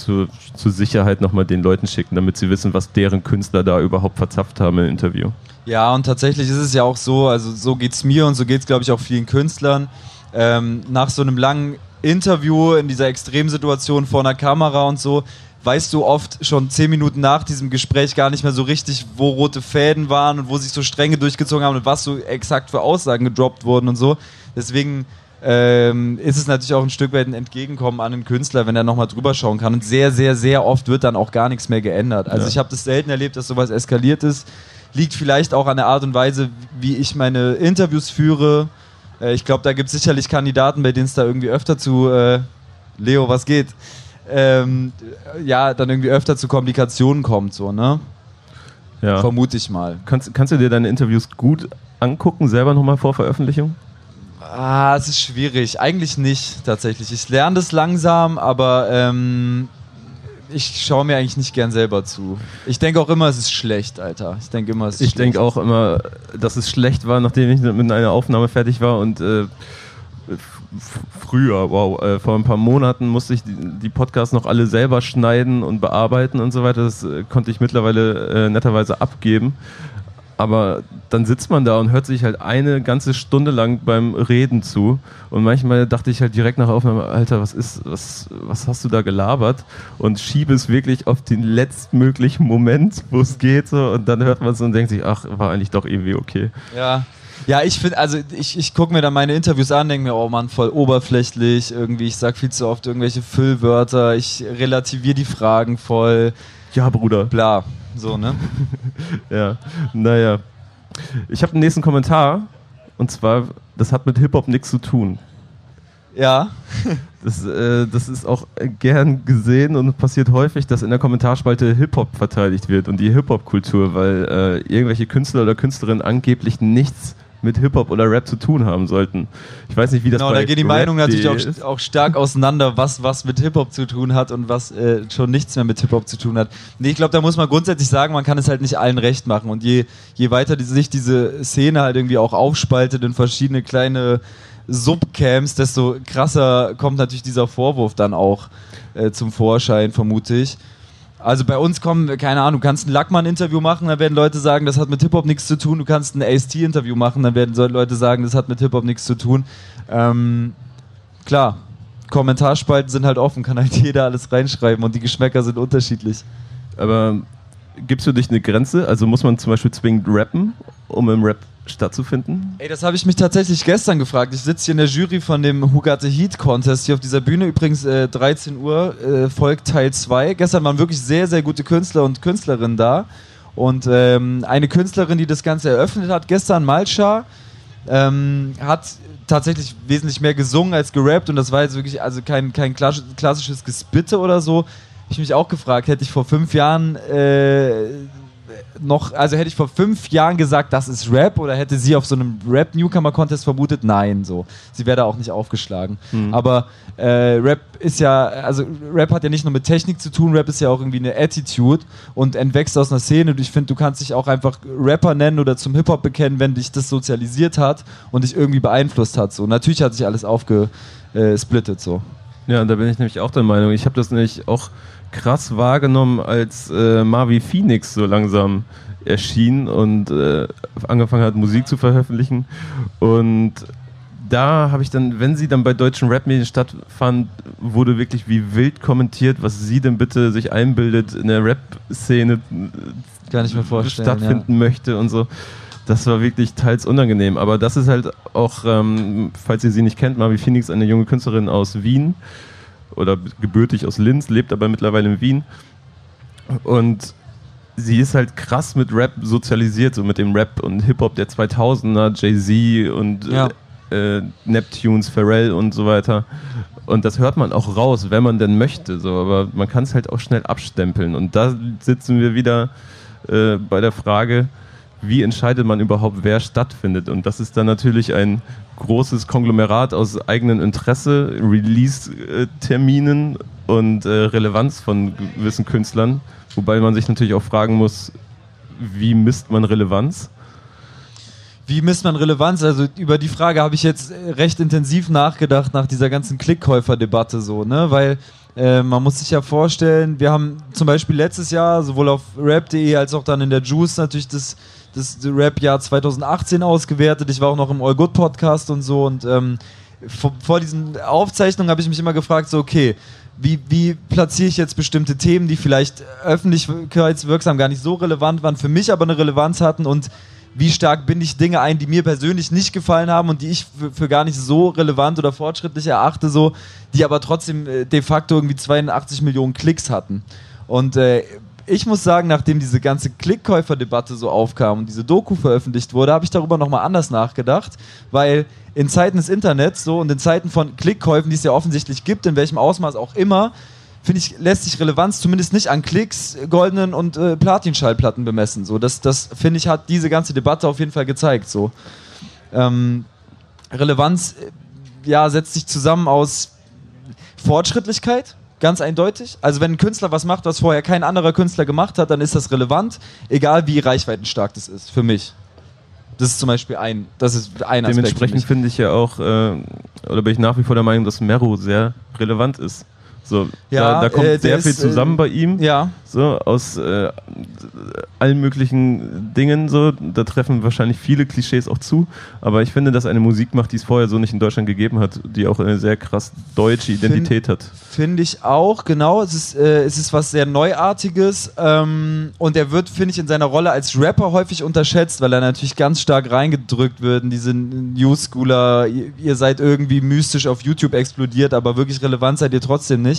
zur, zur Sicherheit nochmal den Leuten schicken, damit sie wissen, was deren Künstler da überhaupt verzapft haben im Interview.
Ja, und tatsächlich ist es ja auch so, also so geht's mir und so geht's, glaube ich, auch vielen Künstlern. Ähm, nach so einem langen Interview in dieser Extremsituation vor einer Kamera und so, weißt du oft schon zehn Minuten nach diesem Gespräch gar nicht mehr so richtig, wo rote Fäden waren und wo sich so Stränge durchgezogen haben und was so exakt für Aussagen gedroppt wurden und so. Deswegen ähm, ist es natürlich auch ein Stück weit ein Entgegenkommen an den Künstler, wenn er nochmal drüber schauen kann. Und sehr, sehr, sehr oft wird dann auch gar nichts mehr geändert. Also
Ja.
ich habe das selten erlebt, dass sowas eskaliert ist. Liegt vielleicht auch an der Art und Weise, wie ich meine Interviews führe. Äh, ich glaube, da gibt es sicherlich Kandidaten, bei denen es da irgendwie öfter zu äh, Leo, was geht? Ähm, ja, dann irgendwie öfter zu Komplikationen kommt, so, ne?
Ja.
Vermute ich mal.
Kannst, kannst du dir deine Interviews gut angucken, selber nochmal vor Veröffentlichung?
Ah, es ist schwierig. Eigentlich nicht, tatsächlich. Ich lerne das langsam, aber ähm, ich schaue mir eigentlich nicht gern selber zu. Ich denke auch immer, es ist schlecht, Alter. Ich denke immer, es ist
Ich denke auch immer, dass es schlecht war, nachdem ich mit einer Aufnahme fertig war und äh, früher, wow, äh, vor ein paar Monaten musste ich die, die Podcasts noch alle selber schneiden und bearbeiten und so weiter. Das äh, konnte ich mittlerweile äh, netterweise abgeben. Aber dann sitzt man da und hört sich halt eine ganze Stunde lang beim Reden zu. Und manchmal dachte ich halt direkt nach Aufnahme, Alter, was ist, was, was hast du da gelabert? Und schiebe es wirklich auf den letztmöglichen Moment, wo es geht. So. Und dann hört man es und denkt sich, ach, war eigentlich doch irgendwie okay.
Ja. Ja, ich finde, also ich, ich gucke mir dann meine Interviews an, denke mir, oh Mann, voll oberflächlich, irgendwie, ich sag viel zu oft irgendwelche Füllwörter, ich relativiere die Fragen voll,
Ja, Bruder.
bla, so, ne?
Ja, naja. Ich habe den nächsten Kommentar. Und zwar, das hat mit Hip-Hop nichts zu tun.
Ja.
Das, äh, das ist auch gern gesehen und passiert häufig, dass in der Kommentarspalte Hip-Hop verteidigt wird und die Hip-Hop-Kultur, weil äh, irgendwelche Künstler oder Künstlerinnen angeblich nichts mit Hip-Hop oder Rap zu tun haben sollten. Ich weiß nicht, wie das
Genau,
bei
da gehen die Meinungen natürlich auch, auch stark auseinander, was, was mit Hip-Hop zu tun hat und was äh, schon nichts mehr mit Hip-Hop zu tun hat. Nee, ich glaube, da muss man grundsätzlich sagen, man kann es halt nicht allen recht machen. Und je, je weiter die, sich diese Szene halt irgendwie auch aufspaltet in verschiedene kleine Subcamps, desto krasser kommt natürlich dieser Vorwurf dann auch äh, zum Vorschein, vermute ich. Also bei uns kommen, keine Ahnung, du kannst ein Lackmann-Interview machen, dann werden Leute sagen, das hat mit Hip-Hop nichts zu tun. Du kannst ein AST-Interview machen, dann werden Leute sagen, das hat mit Hip-Hop nichts zu tun. Ähm, klar, Kommentarspalten sind halt offen, kann halt jeder alles reinschreiben und die Geschmäcker sind unterschiedlich.
Aber gibst du dich eine Grenze? Also muss man zum Beispiel zwingend rappen, um im Rap stattzufinden?
Ey, das habe ich mich tatsächlich gestern gefragt. Ich sitze hier in der Jury von dem the Heat Contest hier auf dieser Bühne. Übrigens äh, 13 Uhr äh, folgt Teil 2. Gestern waren wirklich sehr, sehr gute Künstler und Künstlerinnen da. Und ähm, eine Künstlerin, die das Ganze eröffnet hat, gestern Malcha, ähm, hat tatsächlich wesentlich mehr gesungen als gerappt und das war jetzt wirklich also kein, kein klassisch- klassisches Gespitte oder so. Hab Ich mich auch gefragt, hätte ich vor fünf Jahren äh, noch, also hätte ich vor fünf Jahren gesagt, das ist Rap oder hätte sie auf so einem Rap-Newcomer-Contest vermutet? Nein, so. Sie wäre da auch nicht aufgeschlagen. Aber äh, Rap ist ja, also Rap hat ja nicht nur mit Technik zu tun, Rap ist ja auch irgendwie eine Attitude und entwächst aus einer Szene. Und ich finde, du kannst dich auch einfach Rapper nennen oder zum Hip-Hop bekennen, wenn dich das sozialisiert hat und dich irgendwie beeinflusst hat. So. Natürlich hat sich alles aufgesplittet, so.
Ja, da bin ich nämlich auch der Meinung. Ich habe das nämlich auch krass wahrgenommen, als äh, Marvi Phoenix so langsam erschien und äh, angefangen hat, Musik zu veröffentlichen. Und da habe ich dann, wenn sie dann bei deutschen Rap-Medien stattfand, wurde wirklich wie wild kommentiert, was sie denn bitte sich einbildet, in der Rap-Szene
vorstellen,
stattfinden möchte und so. Das war wirklich teils unangenehm. Aber das ist halt auch, ähm, falls ihr sie nicht kennt, Mavi Phoenix, eine junge Künstlerin aus Wien oder gebürtig aus Linz, lebt aber mittlerweile in Wien. Und sie ist halt krass mit Rap sozialisiert, so mit dem Rap und Hip-Hop der 2000er, Jay-Z und
Ja.
äh, Neptunes, Pharrell und so weiter. Und das hört man auch raus, wenn man denn möchte. So. Aber man kann es halt auch schnell abstempeln. Und da sitzen wir wieder äh, bei der Frage, wie entscheidet man überhaupt, wer stattfindet? Und das ist dann natürlich ein großes Konglomerat aus eigenem Interesse, Release-Terminen und äh, Relevanz von gewissen Künstlern. Wobei man sich natürlich auch fragen muss, wie misst man Relevanz?
Wie misst man Relevanz? Also über die Frage habe ich jetzt recht intensiv nachgedacht nach dieser ganzen Klickkäufer-Debatte so, ne? Weil äh, man muss sich ja vorstellen, wir haben zum Beispiel letztes Jahr sowohl auf rap.de als auch dann in der Juice natürlich das, das Rap-Jahr 2018 ausgewertet. Ich war auch noch im All Good Podcast und so und ähm, vor, vor diesen Aufzeichnungen habe ich mich immer gefragt, so okay, wie, wie platziere ich jetzt bestimmte Themen, die vielleicht öffentlichkeitswirksam gar nicht so relevant waren, für mich aber eine Relevanz hatten und wie stark binde ich Dinge ein, die mir persönlich nicht gefallen haben und die ich für, für gar nicht so relevant oder fortschrittlich erachte, so, die aber trotzdem äh, de facto irgendwie 82 Millionen Klicks hatten. Und äh, ich muss sagen, nachdem diese ganze Klickkäufer-Debatte so aufkam und diese Doku veröffentlicht wurde, habe ich darüber nochmal anders nachgedacht, weil in Zeiten des Internets so und in Zeiten von Klickkäufen, die es ja offensichtlich gibt, in welchem Ausmaß auch immer, finde ich, lässt sich Relevanz zumindest nicht an Klicks, goldenen und äh, Platin-Schallplatten bemessen. So, das, das finde ich, hat diese ganze Debatte auf jeden Fall gezeigt. So. Ähm, Relevanz äh, ja, setzt sich zusammen aus Fortschrittlichkeit, ganz eindeutig. Also wenn ein Künstler was macht, was vorher kein anderer Künstler gemacht hat, dann ist das relevant, egal wie reichweitenstark das ist, für mich. Das ist zum Beispiel ein, das ist ein Aspekt
Dementsprechend finde ich ja auch, äh, oder bin ich nach wie vor der Meinung, dass Mero sehr relevant ist. So,
Ja,
da, da kommt
äh,
sehr viel
ist,
zusammen
äh,
bei ihm.
Ja,
So, aus äh, allen möglichen Dingen, so, da treffen wahrscheinlich viele Klischees auch zu, aber ich finde, dass er eine Musik macht, die es vorher so nicht in Deutschland gegeben hat, die auch eine sehr krass deutsche Identität hat.
Finde ich auch, genau. Es ist, äh, es ist was sehr Neuartiges ähm, und er wird, finde ich, in seiner Rolle als Rapper häufig unterschätzt, weil er natürlich ganz stark reingedrückt wird in diese New Schooler, ihr, ihr seid irgendwie mystisch auf YouTube explodiert, aber wirklich relevant seid ihr trotzdem nicht.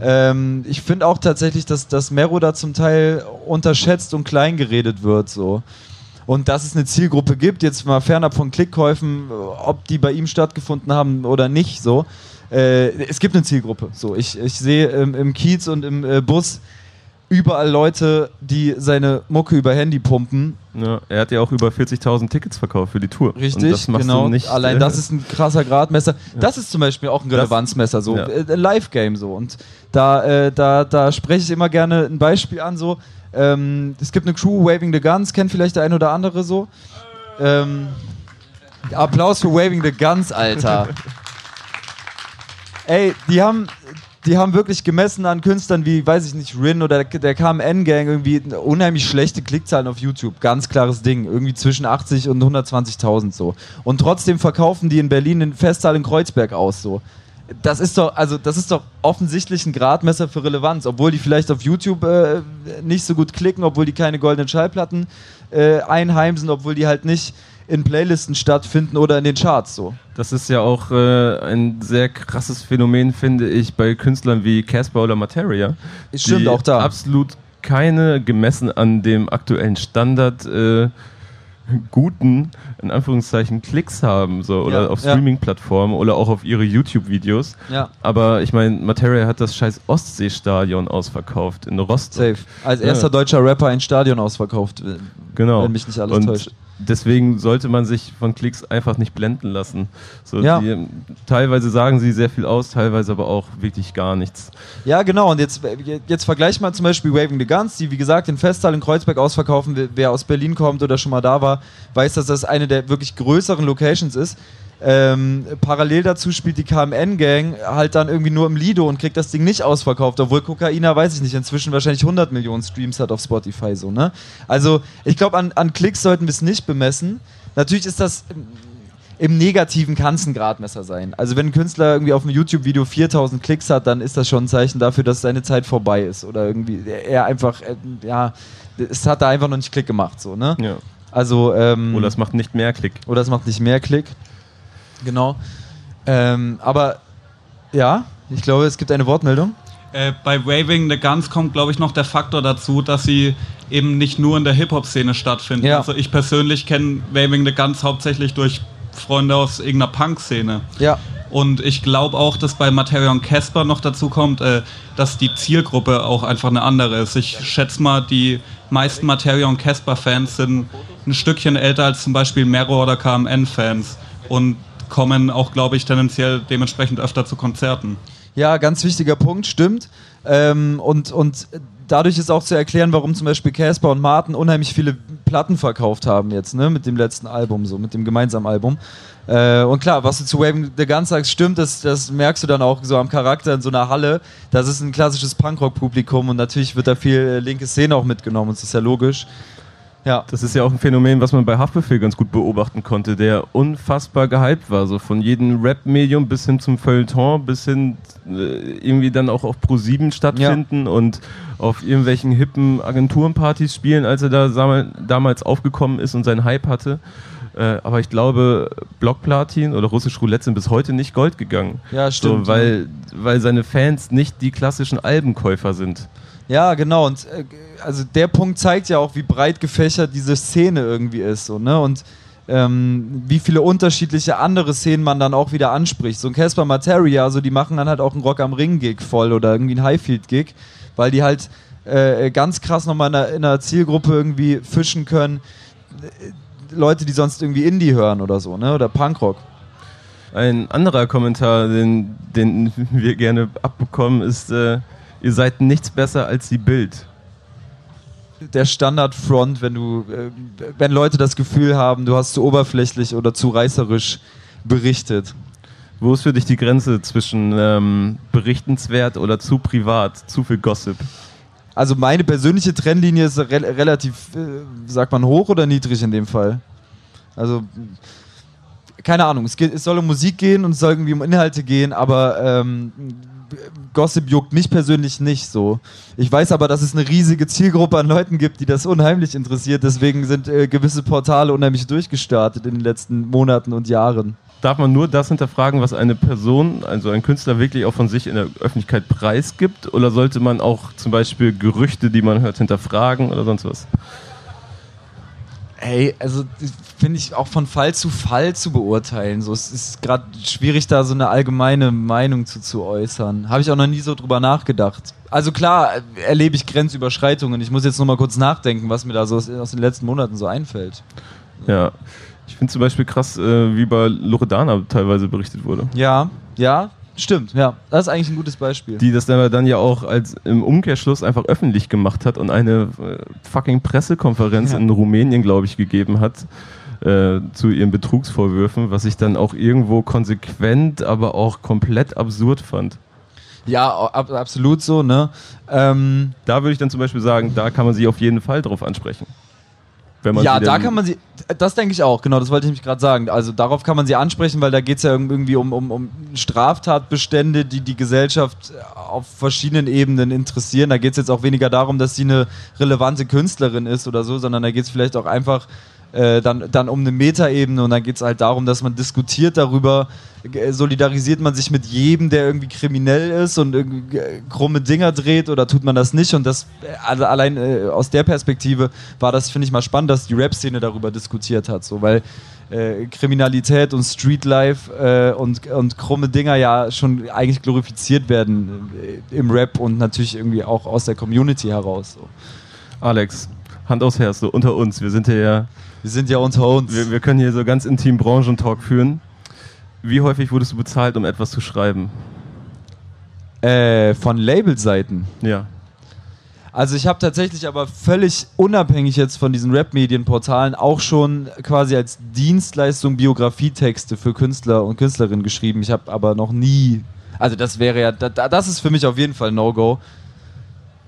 Ähm, ich finde auch tatsächlich, dass, dass Mero da zum Teil unterschätzt und klein geredet wird. So. Und dass es eine Zielgruppe gibt, jetzt mal fernab von Klickkäufen, ob die bei ihm stattgefunden haben oder nicht, so. Äh, es gibt eine Zielgruppe. So, ich, ich sehe ähm, im Kiez und im äh, Bus überall Leute, die seine Mucke über Handy pumpen.
Ja, er hat ja auch über 40.000 Tickets verkauft für die Tour.
Richtig, genau.
nicht.
Allein
äh,
das ist ein krasser Gradmesser. Das ist zum Beispiel auch ein Relevanzmesser, so
ja.
äh, ein Live-Game so. Und da, äh, da, da spreche ich immer gerne ein Beispiel an, so. Ähm, es gibt eine Crew, Waving the Guns, kennt vielleicht der ein oder andere so. Ähm, Applaus für Waving the Guns, Alter. Ey, die haben, die haben wirklich gemessen an Künstlern wie, weiß ich nicht, Rin oder der, der KMN-Gang irgendwie unheimlich schlechte Klickzahlen auf YouTube. Ganz klares Ding. Irgendwie zwischen 80 und 120.000 so. Und trotzdem verkaufen die in Berlin den Festsaal in Kreuzberg aus so. Das ist doch, also das ist doch offensichtlich ein Gradmesser für Relevanz, obwohl die vielleicht auf YouTube äh, nicht so gut klicken, obwohl die keine goldenen Schallplatten äh, einheimsen, obwohl die halt nicht in Playlisten stattfinden oder in den Charts so.
Das ist ja auch äh, ein sehr krasses Phänomen, finde ich, bei Künstlern wie Casper oder Materia.
Stimmt,
die
auch da.
Absolut keine gemessen an dem aktuellen Standard äh, guten, in Anführungszeichen, Klicks haben, so oder
Ja,
auf
ja.
Streaming-Plattformen oder auch auf ihre YouTube-Videos.
Ja.
Aber ich meine, Materia hat das scheiß Ostseestadion ausverkauft in Rostock.
Safe. Als
Ja.
erster deutscher Rapper ein Stadion ausverkauft.
Genau.
Wenn mich nicht alles
und
täuscht.
Deswegen sollte man sich von Klicks einfach nicht blenden lassen. So,
Ja.
die, teilweise sagen sie sehr viel aus, teilweise aber auch wirklich gar nichts.
Ja, genau. Und jetzt, jetzt vergleich mal zum Beispiel Waving the Guns, die wie gesagt den Festsaal in Kreuzberg ausverkaufen. Wer- Wer aus Berlin kommt oder schon mal da war, weiß, dass das eine der wirklich größeren Locations ist. Ähm, parallel dazu spielt die KMN-Gang halt dann irgendwie nur im Lido und kriegt das Ding nicht ausverkauft, obwohl Kokaina, weiß ich nicht, inzwischen wahrscheinlich 100 Millionen Streams hat auf Spotify so, ne? Also, ich glaube, an, an Klicks sollten wir es nicht bemessen. Natürlich ist das, im Negativen kann es ein Gradmesser sein. Also wenn ein Künstler irgendwie auf einem YouTube-Video 4000 Klicks hat, dann ist das schon ein Zeichen dafür, dass seine Zeit vorbei ist. Oder irgendwie er einfach, äh, ja, es hat da einfach noch nicht Klick gemacht, so, ne?
Ja.
Also, ähm,
Oder es macht nicht mehr Klick.
oder es macht nicht mehr Klick. Genau. Ähm, aber ja, ich glaube, es gibt eine Wortmeldung.
Äh, bei Waving the Guns kommt, glaube ich, noch der Faktor dazu, dass sie eben nicht nur in der Hip-Hop-Szene stattfinden.
Ja.
Also ich persönlich kenne Waving the Guns hauptsächlich durch Freunde aus irgendeiner Punk-Szene.
Ja.
Und ich glaube auch, dass bei Materion Casper noch dazu kommt, äh, dass die Zielgruppe auch einfach eine andere ist. Ich schätze mal, die meisten Materion Casper-Fans sind ein Stückchen älter als zum Beispiel Mero oder KMN-Fans und kommen auch, glaube ich, tendenziell dementsprechend öfter zu Konzerten.
Ja, ganz wichtiger Punkt, stimmt. Ähm, und, und dadurch ist auch zu erklären, warum zum Beispiel Casper und Martin unheimlich viele Platten verkauft haben jetzt, ne, mit dem letzten Album, so, mit dem gemeinsamen Album. Äh, und klar, was du zu Waving the Gun sagst, stimmt, das, das merkst du dann auch so am Charakter in so einer Halle. Das ist ein klassisches Punkrock-Publikum und natürlich wird da viel äh, linke Szene auch mitgenommen, das ist ja logisch. Ja.
Das ist ja auch ein Phänomen, was man bei Haftbefehl ganz gut beobachten konnte, der unfassbar gehypt war. So von jedem Rap-Medium bis hin zum Feuilleton, bis hin äh, irgendwie dann auch auf Pro7 stattfinden und auf irgendwelchen hippen Agenturenpartys spielen, als er da damals aufgekommen ist und seinen Hype hatte. Äh, aber ich glaube, Blockplatin oder russisch Roulette sind bis heute nicht Gold gegangen.
Ja, stimmt,
So, weil, weil seine Fans nicht die klassischen Albenkäufer sind.
Ja, genau. Und äh, also der Punkt zeigt ja auch, wie breit gefächert diese Szene irgendwie ist. So, ne? Und ähm, wie viele unterschiedliche andere Szenen man dann auch wieder anspricht. So ein Casper Materia, also die machen dann halt auch einen Rock am Ring-Gig voll oder irgendwie einen Highfield-Gig, weil die halt äh, ganz krass nochmal in einer, in einer Zielgruppe irgendwie fischen können. Äh, Leute, die sonst irgendwie Indie hören oder so, ne? Oder Punkrock.
Ein anderer Kommentar, den, den wir gerne abbekommen, ist, äh, ihr seid nichts besser als die Bild.
der Standardfront, wenn du, äh, wenn Leute das Gefühl haben, du hast zu oberflächlich oder zu reißerisch berichtet.
Wo ist für dich die Grenze zwischen ähm, berichtenswert oder zu privat, zu viel Gossip?
Also meine persönliche Trennlinie ist re relativ, äh, sagt man, hoch oder niedrig in dem Fall. Also keine Ahnung, es, geht, es soll um Musik gehen und es soll irgendwie um Inhalte gehen, aber ähm, Gossip juckt mich persönlich nicht so. Ich weiß aber, dass es eine riesige Zielgruppe an Leuten gibt, die das unheimlich interessiert. Deswegen sind äh, gewisse Portale unheimlich durchgestartet in den letzten Monaten und Jahren.
Darf man nur das hinterfragen, was eine Person, also ein Künstler wirklich auch von sich in der Öffentlichkeit preisgibt? Oder sollte man auch zum Beispiel Gerüchte, die man hört, hinterfragen oder sonst was?
Ey, also das finde ich auch von Fall zu Fall zu beurteilen. So, es ist gerade schwierig, da so eine allgemeine Meinung zu, zu äußern. Habe ich auch noch nie so drüber nachgedacht. Also klar, äh, erlebe ich Grenzüberschreitungen. Ich muss jetzt noch mal kurz nachdenken, was mir da so aus, aus den letzten Monaten so einfällt.
Ja. Ich finde zum Beispiel krass, äh, wie bei Loredana teilweise berichtet wurde.
Ja, ja, stimmt. Ja, das ist eigentlich ein gutes Beispiel.
Die das dann, dann ja auch als im Umkehrschluss einfach öffentlich gemacht hat und eine äh, fucking Pressekonferenz
Ja.
in Rumänien, glaube ich, gegeben hat äh, zu ihren Betrugsvorwürfen, was ich dann auch irgendwo konsequent, aber auch komplett absurd fand.
ja, ab, absolut so, ne? Ähm,
Da würde ich dann zum Beispiel sagen, da kann man sie auf jeden Fall drauf ansprechen. Wenn man
ja, da kann man sie, das denke ich auch, genau, das wollte ich nämlich gerade sagen. Also darauf kann man sie ansprechen, weil da geht es ja irgendwie um, um, um Straftatbestände, die die Gesellschaft auf verschiedenen Ebenen interessieren. Da geht es jetzt auch weniger darum, dass sie eine relevante Künstlerin ist oder so, sondern da geht es vielleicht auch einfach äh, dann, dann um eine Metaebene und dann geht es halt darum, dass man diskutiert darüber, äh, solidarisiert man sich mit jedem, der irgendwie kriminell ist und irgendwie krumme Dinger dreht oder tut man das nicht und das, also allein äh, aus der Perspektive war das, finde ich mal spannend, dass die Rap-Szene darüber diskutiert hat, so, weil äh, Kriminalität und Streetlife äh, und, und krumme Dinger ja schon eigentlich glorifiziert werden äh, im Rap und natürlich irgendwie auch aus der Community heraus. So.
Alex, Hand aufs Herz, so unter uns. Wir sind hier ja,
Wir sind ja unter uns.
wir, wir können hier so ganz intim Branchentalk führen. Wie häufig wurdest du bezahlt, um etwas zu schreiben?
Äh, von Labelseiten.
Ja.
Also ich habe tatsächlich aber völlig unabhängig jetzt von diesen Rap-Medienportalen auch schon quasi als Dienstleistung Biografietexte für Künstler und Künstlerinnen geschrieben. Ich habe aber noch nie, also das wäre ja, da, da- das ist für mich auf jeden Fall No-Go.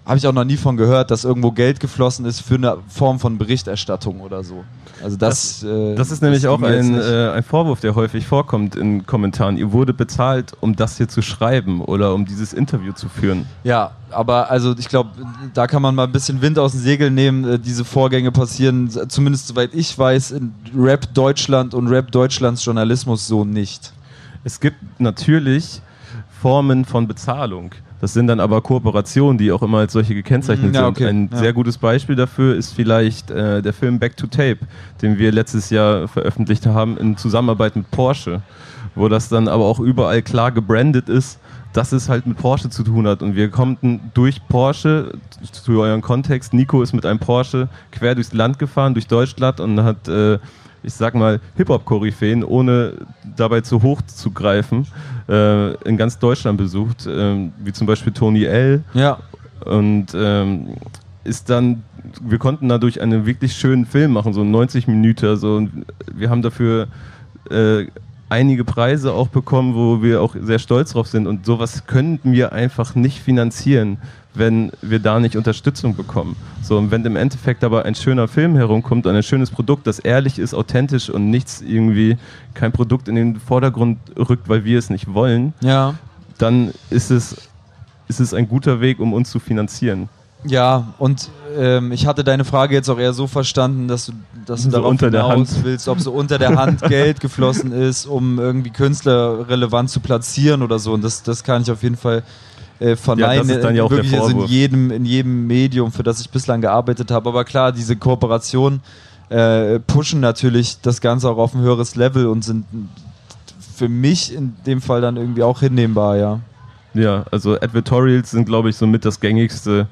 Habe ich auch noch nie von gehört, dass irgendwo Geld geflossen ist für eine Form von Berichterstattung oder so. Also das,
Das,
äh,
das ist nämlich
ging
auch ein, äh, ein Vorwurf, der häufig vorkommt in Kommentaren. Ihr wurde bezahlt, um das hier zu schreiben oder um dieses Interview zu führen.
Ja, aber also ich glaube, da kann man mal ein bisschen Wind aus den Segeln nehmen. Äh, Diese Vorgänge passieren, zumindest soweit ich weiß, in Rap Deutschland und Rap Deutschlands Journalismus so nicht.
Es gibt natürlich Formen von Bezahlung. Das sind dann aber Kooperationen, die auch immer als solche gekennzeichnet
Mm, ja,
sind.
okay,
Ein
ja.
sehr gutes Beispiel dafür ist vielleicht äh, der Film Back to Tape, den wir letztes Jahr veröffentlicht haben in Zusammenarbeit mit Porsche, wo das dann aber auch überall klar gebrandet ist, dass es halt mit Porsche zu tun hat. Und wir konnten durch Porsche, zu euren Kontext, Nico ist mit einem Porsche quer durchs Land gefahren, durch Deutschland und hat, äh, ich sag mal, Hip-Hop-Koryphäen, ohne dabei zu hoch zu greifen, äh, in ganz Deutschland besucht, ähm, wie zum Beispiel Tony L.
Ja,
Und ähm, ist dann, wir konnten dadurch einen wirklich schönen Film machen, so 90 Minuten. So, und wir haben dafür äh, einige Preise auch bekommen, wo wir auch sehr stolz drauf sind. Und sowas könnten wir einfach nicht finanzieren, wenn wir da nicht Unterstützung bekommen. So, und wenn im Endeffekt aber ein schöner Film herumkommt und ein schönes Produkt, das ehrlich ist, authentisch und nichts irgendwie, kein Produkt in den Vordergrund rückt, weil wir es nicht wollen,
ja.
dann ist es, ist es ein guter Weg, um uns zu finanzieren.
Ja, und ähm, ich hatte deine Frage jetzt auch eher so verstanden, dass du, dass du
So
darauf
unter der
hinaus
Hand.
willst, ob so unter der Hand Geld geflossen ist, um irgendwie Künstler relevant zu platzieren oder so. Und das, das kann ich auf jeden Fall äh, verneinen.
Ja, das ist dann ja auch der
Wirklich also in
Vorwurf.
jedem, in jedem Medium, für das ich bislang gearbeitet habe. Aber klar, diese Kooperation äh, pushen natürlich das Ganze auch auf ein höheres Level und sind für mich in dem Fall dann irgendwie auch hinnehmbar, ja.
Ja, also Advertorials sind, glaube ich, somit das gängigste,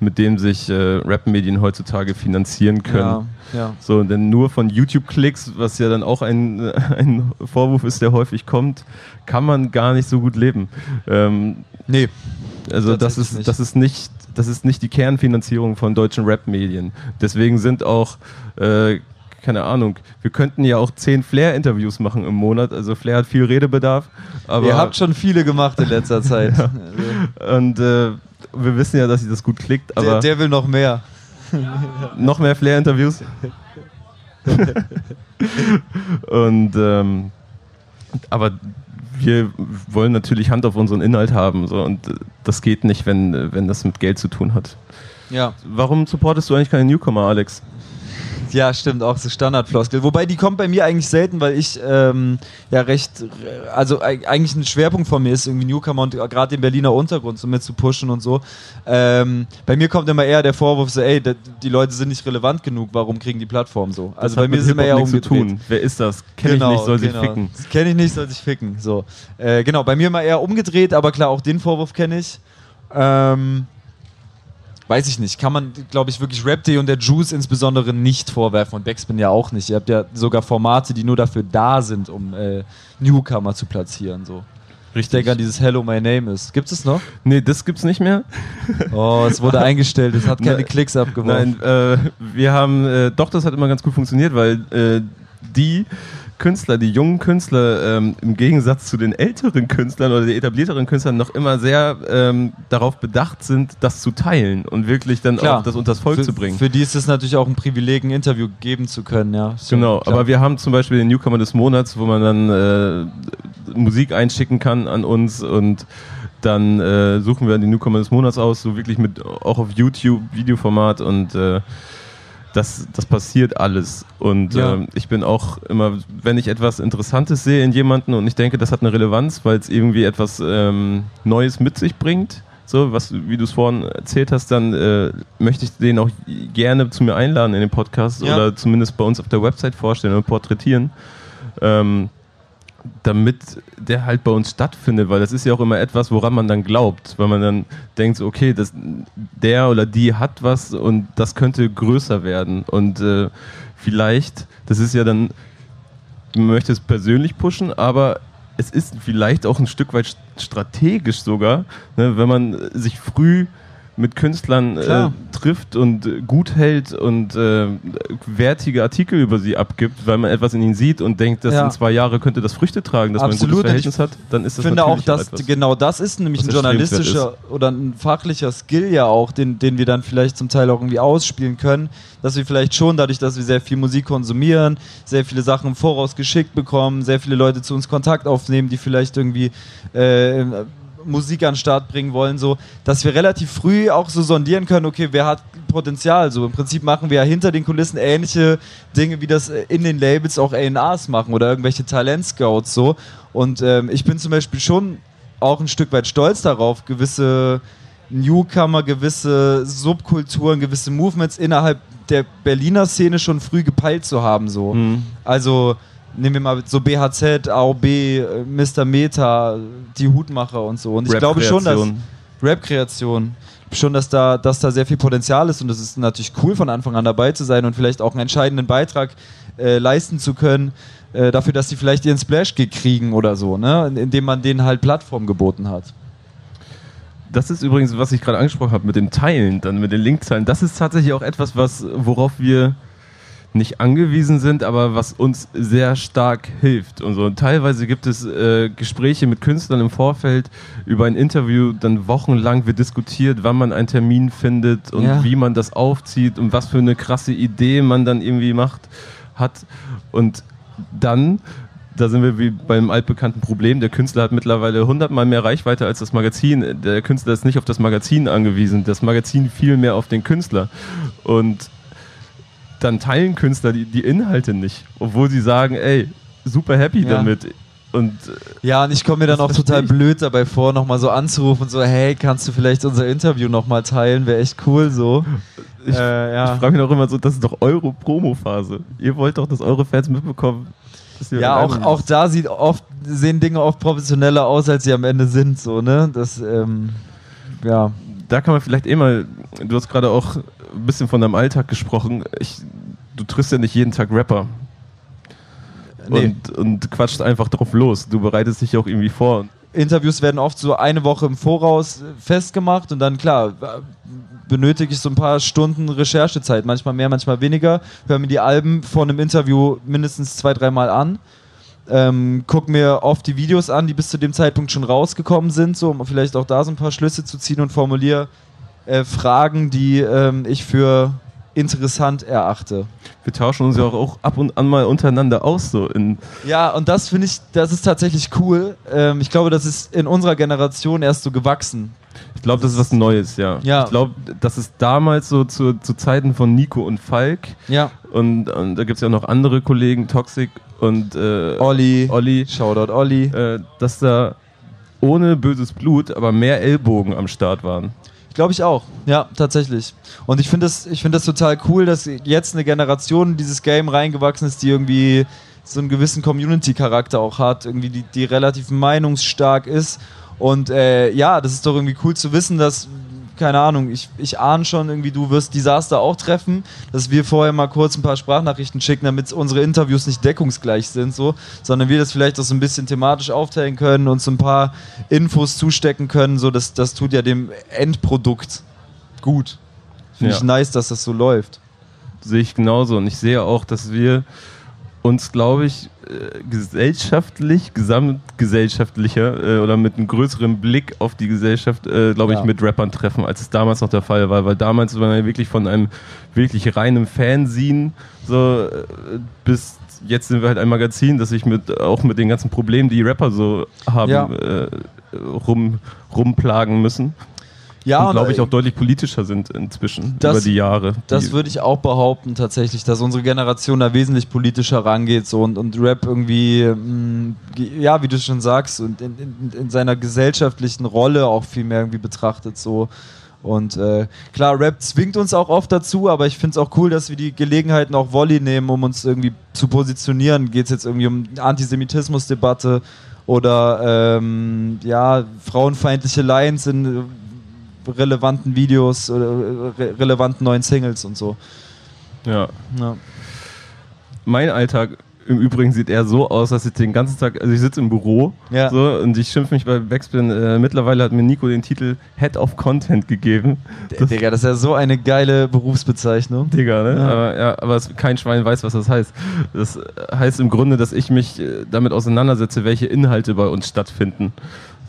mit dem sich äh, Rap-Medien heutzutage finanzieren können.
Ja, ja.
So, denn nur von YouTube-Klicks, was ja dann auch ein, ein Vorwurf ist, der häufig kommt, kann man gar nicht so gut leben. Ähm,
Nee,
also das ist,
nicht.
das ist nicht, das ist nicht die Kernfinanzierung von deutschen Rap-Medien. Deswegen sind auch, äh, keine Ahnung, wir könnten ja auch zehn Flair-Interviews machen im Monat. Also Flair hat viel Redebedarf, aber
Ihr habt schon viele gemacht in letzter Zeit. Also,
und äh, wir wissen ja, dass sich das gut klickt, aber
der, der will noch mehr.
noch mehr Flair-Interviews. und ähm, aber wir wollen natürlich Hand auf unseren Inhalt haben so, und das geht nicht, wenn, wenn das mit Geld zu tun hat.
Ja.
Warum supportest du eigentlich keine Newcomer, Alex?
Ja, stimmt, auch so Standardfloskel. Wobei die kommt bei mir eigentlich selten, weil ich ähm, ja recht, äh, also eig- eigentlich ein Schwerpunkt von mir ist, irgendwie Newcomer und gerade den Berliner Untergrund so mit zu pushen und so. Ähm, bei mir kommt immer eher der Vorwurf so, ey, die Leute sind nicht relevant genug, warum kriegen die Plattform so? Also bei mir immer
Hip-Hop
eher
nichts zu
umgedreht.
tun. Wer ist das? Kenn ich nicht, soll sich ficken.
Kenne ich nicht, soll sich ficken. So. Äh, genau, bei mir immer eher umgedreht, aber klar, auch den Vorwurf kenne ich. Ähm, weiß ich nicht. Kann man, glaube ich, wirklich Rap.de und der Juice insbesondere nicht vorwerfen und Backspin ja auch nicht. Ihr habt ja sogar Formate, die nur dafür da sind, um äh, Newcomer zu platzieren. So. Ich denke an dieses Hello, my name is. Gibt es noch?
Nee, das gibt's nicht mehr.
Oh, es wurde eingestellt, es hat keine
Nein.
Klicks abgeworfen.
Nein, äh, wir haben, äh, doch, das hat immer ganz gut funktioniert, weil äh, die Künstler, die jungen Künstler, ähm, im Gegensatz zu den älteren Künstlern oder den etablierteren Künstlern noch immer sehr ähm, darauf bedacht sind, das zu teilen und wirklich dann
Klar.
auch das unters Volk
für,
zu bringen.
Für die ist es natürlich auch ein Privileg, ein Interview geben zu können, ja. So,
Genau,
klar.
aber wir haben zum Beispiel den Newcomer des Monats, wo man dann äh, Musik einschicken kann an uns und dann äh, suchen wir den Newcomer des Monats aus, so wirklich mit auch auf YouTube Videoformat und äh, das, das passiert alles. Und
Ja.
ähm, ich bin auch immer, wenn ich etwas Interessantes sehe in jemanden und ich denke, das hat eine Relevanz, weil es irgendwie etwas ähm, Neues mit sich bringt, so was, wie du es vorhin erzählt hast, dann äh, möchte ich den auch gerne zu mir einladen in den Podcast
Ja.
oder zumindest bei uns auf der Website vorstellen und porträtieren. Ähm, damit der halt bei uns stattfindet, weil das ist ja auch immer etwas, woran man dann glaubt, weil man dann denkt, okay, das, der oder die hat was und das könnte größer werden. Und äh, vielleicht, das ist ja dann, man möchte es persönlich pushen, aber es ist vielleicht auch ein Stück weit st- strategisch sogar, ne, wenn man sich früh mit Künstlern äh, trifft und gut hält und äh, wertige Artikel über sie abgibt, weil man etwas in ihnen sieht und denkt, dass
Ja.
in zwei Jahren könnte das Früchte tragen, dass
Absolut,
man ein gutes Verhältnis hat, dann ist das
Ich finde auch, dass
etwas.
genau das ist nämlich ein journalistischer oder ein fachlicher Skill ja auch, den, den wir dann vielleicht zum Teil auch irgendwie ausspielen können, dass wir vielleicht schon dadurch, dass wir sehr viel Musik konsumieren, sehr viele Sachen im Voraus geschickt bekommen, sehr viele Leute zu uns Kontakt aufnehmen, die vielleicht irgendwie äh, Musik an den Start bringen wollen, so, dass wir relativ früh auch so sondieren können, okay, wer hat Potenzial, so im Prinzip machen wir ja hinter den Kulissen ähnliche Dinge, wie das äh, in den Labels auch A&Rs machen oder irgendwelche Talentscouts so und ähm, ich bin zum Beispiel schon auch ein Stück weit stolz darauf, gewisse Newcomer, gewisse Subkulturen, gewisse Movements innerhalb der Berliner Szene schon früh gepeilt zu haben, so.
Mhm.
Also nehmen wir mal so BHZ, AOB, Mr. Meta, die Hutmacher und so. Und ich glaube schon, dass
Rap-Kreation.
Schon, dass da, dass da sehr viel Potenzial ist und es ist natürlich cool, von Anfang an dabei zu sein und vielleicht auch einen entscheidenden Beitrag äh, leisten zu können, äh, dafür, dass sie vielleicht ihren Splash-Gig kriegen oder so, ne? indem man denen halt Plattform geboten hat.
Das ist übrigens, was ich gerade angesprochen habe mit dem Teilen, dann mit den Linkzahlen. Das ist tatsächlich auch etwas, was, worauf wir nicht angewiesen sind, aber was uns sehr stark hilft. Und so teilweise gibt es äh, Gespräche mit Künstlern im Vorfeld über ein Interview, dann wochenlang wird diskutiert, wann man einen Termin findet und
Ja.
wie man das aufzieht und was für eine krasse Idee man dann irgendwie macht, hat. Und dann da sind wir wie beim altbekannten Problem. Der Künstler hat mittlerweile hundertmal mehr Reichweite als das Magazin. Der Künstler ist nicht auf das Magazin angewiesen. Das Magazin viel mehr auf den Künstler. Und dann teilen Künstler die, die Inhalte nicht, obwohl sie sagen, ey, super happy
Ja.
damit. Und
Ja, und ich komme mir dann auch total blöd dabei vor, nochmal so anzurufen und so, hey, kannst du vielleicht unser Interview nochmal teilen? Wäre echt cool so.
ich,
Äh, ja.
ich frage mich auch immer so, das ist doch eure Promo-Phase. Ihr wollt doch, dass eure Fans mitbekommen.
Ja, auch, auch da sieht oft, sehen Dinge oft professioneller aus, als sie am Ende sind, so, ne? Das, ähm, ja.
Da kann man vielleicht eh mal, du hast gerade auch ein bisschen von deinem Alltag gesprochen. Ich, du triffst ja nicht jeden Tag Rapper.
Nee.
Und, und quatscht einfach drauf los. Du bereitest dich auch irgendwie vor.
Interviews werden oft so eine Woche im Voraus festgemacht und dann, klar, benötige ich so ein paar Stunden Recherchezeit, manchmal mehr, manchmal weniger. Höre mir die Alben vor einem Interview mindestens zwei, dreimal an. Ähm, guck mir oft die Videos an, die bis zu dem Zeitpunkt schon rausgekommen sind, so, um vielleicht auch da so ein paar Schlüsse zu ziehen und formuliere äh, Fragen, die ähm, ich für interessant erachte.
Wir tauschen uns ja auch ab und an mal untereinander aus. So in,
Ja, und das finde ich, das ist tatsächlich cool. Ähm, ich glaube, das ist in unserer Generation erst so gewachsen.
Ich glaube, das ist was Neues, ja.
Ja.
Ich glaube, das ist damals so zu, zu Zeiten von Nico und Falk.
Ja.
Und, und da gibt es ja auch noch andere Kollegen, Toxic und äh,
Olli.
Olli.
Shoutout Olli.
Äh, dass da ohne böses Blut, aber mehr Ellbogen am Start waren.
Glaube ich auch. Ja, tatsächlich. Und ich finde das, ich finde das total cool, dass jetzt eine Generation in dieses Game reingewachsen ist, die irgendwie so einen gewissen Community-Charakter auch hat, irgendwie die, die relativ meinungsstark ist. Und äh, ja, das ist doch irgendwie cool zu wissen, dass, keine Ahnung, ich, ich ahne schon irgendwie, du wirst Disaster auch treffen, dass wir vorher mal kurz ein paar Sprachnachrichten schicken, damit unsere Interviews nicht deckungsgleich sind, so, sondern wir das vielleicht auch so ein bisschen thematisch aufteilen können und so ein paar Infos zustecken können, so das, das tut ja dem Endprodukt gut. Finde
Ja.
ich nice, dass das so läuft.
sehe ich genauso. Und ich sehe auch, dass wir uns, glaube ich, äh, gesellschaftlich, gesamtgesellschaftlicher äh, oder mit einem größeren Blick auf die Gesellschaft, äh, glaube
Ja.
ich, mit Rappern treffen, als es damals noch der Fall war. Weil damals war man ja wirklich von einem wirklich reinen Fanzine so bis jetzt sind wir halt ein Magazin, das sich mit auch mit den ganzen Problemen, die Rapper so haben,
Ja.
äh, rum, rumplagen müssen.
Ja,
und glaube ich
äh,
auch deutlich politischer sind inzwischen
Das-
über die Jahre.
Das würde ich auch behaupten, tatsächlich, dass unsere Generation da wesentlich politischer rangeht so, und, und Rap irgendwie, mh, ja, wie du schon sagst, und in, in, in seiner gesellschaftlichen Rolle auch viel mehr irgendwie betrachtet. So. Und äh, klar, Rap zwingt uns auch oft dazu, aber ich finde es auch cool, dass wir die Gelegenheiten auch Volley nehmen, um uns irgendwie zu positionieren. Geht es jetzt irgendwie um Antisemitismusdebatte oder ähm, ja, frauenfeindliche Lines in relevanten Videos oder äh, re relevanten neuen Singles und so.
ja.
Ja.
mein Alltag im Übrigen sieht er so aus, dass ich den ganzen Tag, also ich sitze im Büro
Ja.
so, und ich schimpfe mich bei Backspin. Äh, mittlerweile hat mir Nico den Titel Head of Content gegeben. Das,
Digga, das ist ja so eine geile Berufsbezeichnung.
Digga, ne?
Ja.
Aber, ja, aber es, kein Schwein weiß, was das heißt. Das heißt im Grunde, dass ich mich äh, damit auseinandersetze, welche Inhalte bei uns stattfinden.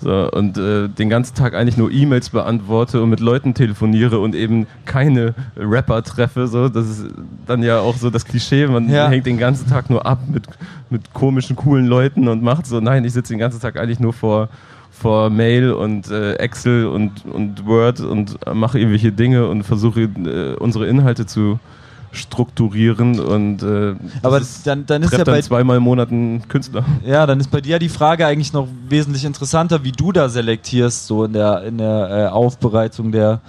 So, und äh, den ganzen Tag eigentlich nur E-Mails beantworte und mit Leuten telefoniere und eben keine Rapper treffe. So, das ist dann ja auch so das Klischee, man
Ja.
hängt den ganzen Tag nur ab mit, mit komischen, coolen Leuten und macht so, nein, ich sitze den ganzen Tag eigentlich nur vor, vor Mail und äh, Excel und, und Word und äh, mache irgendwelche Dinge und versuche äh, unsere Inhalte zu strukturieren und äh,
Aber dann, dann ist ja bei
zweimal im Monat einen Künstler.
Ja, dann ist bei dir die Frage eigentlich noch wesentlich interessanter, wie du da selektierst, so in der, in der äh, Aufbereitung der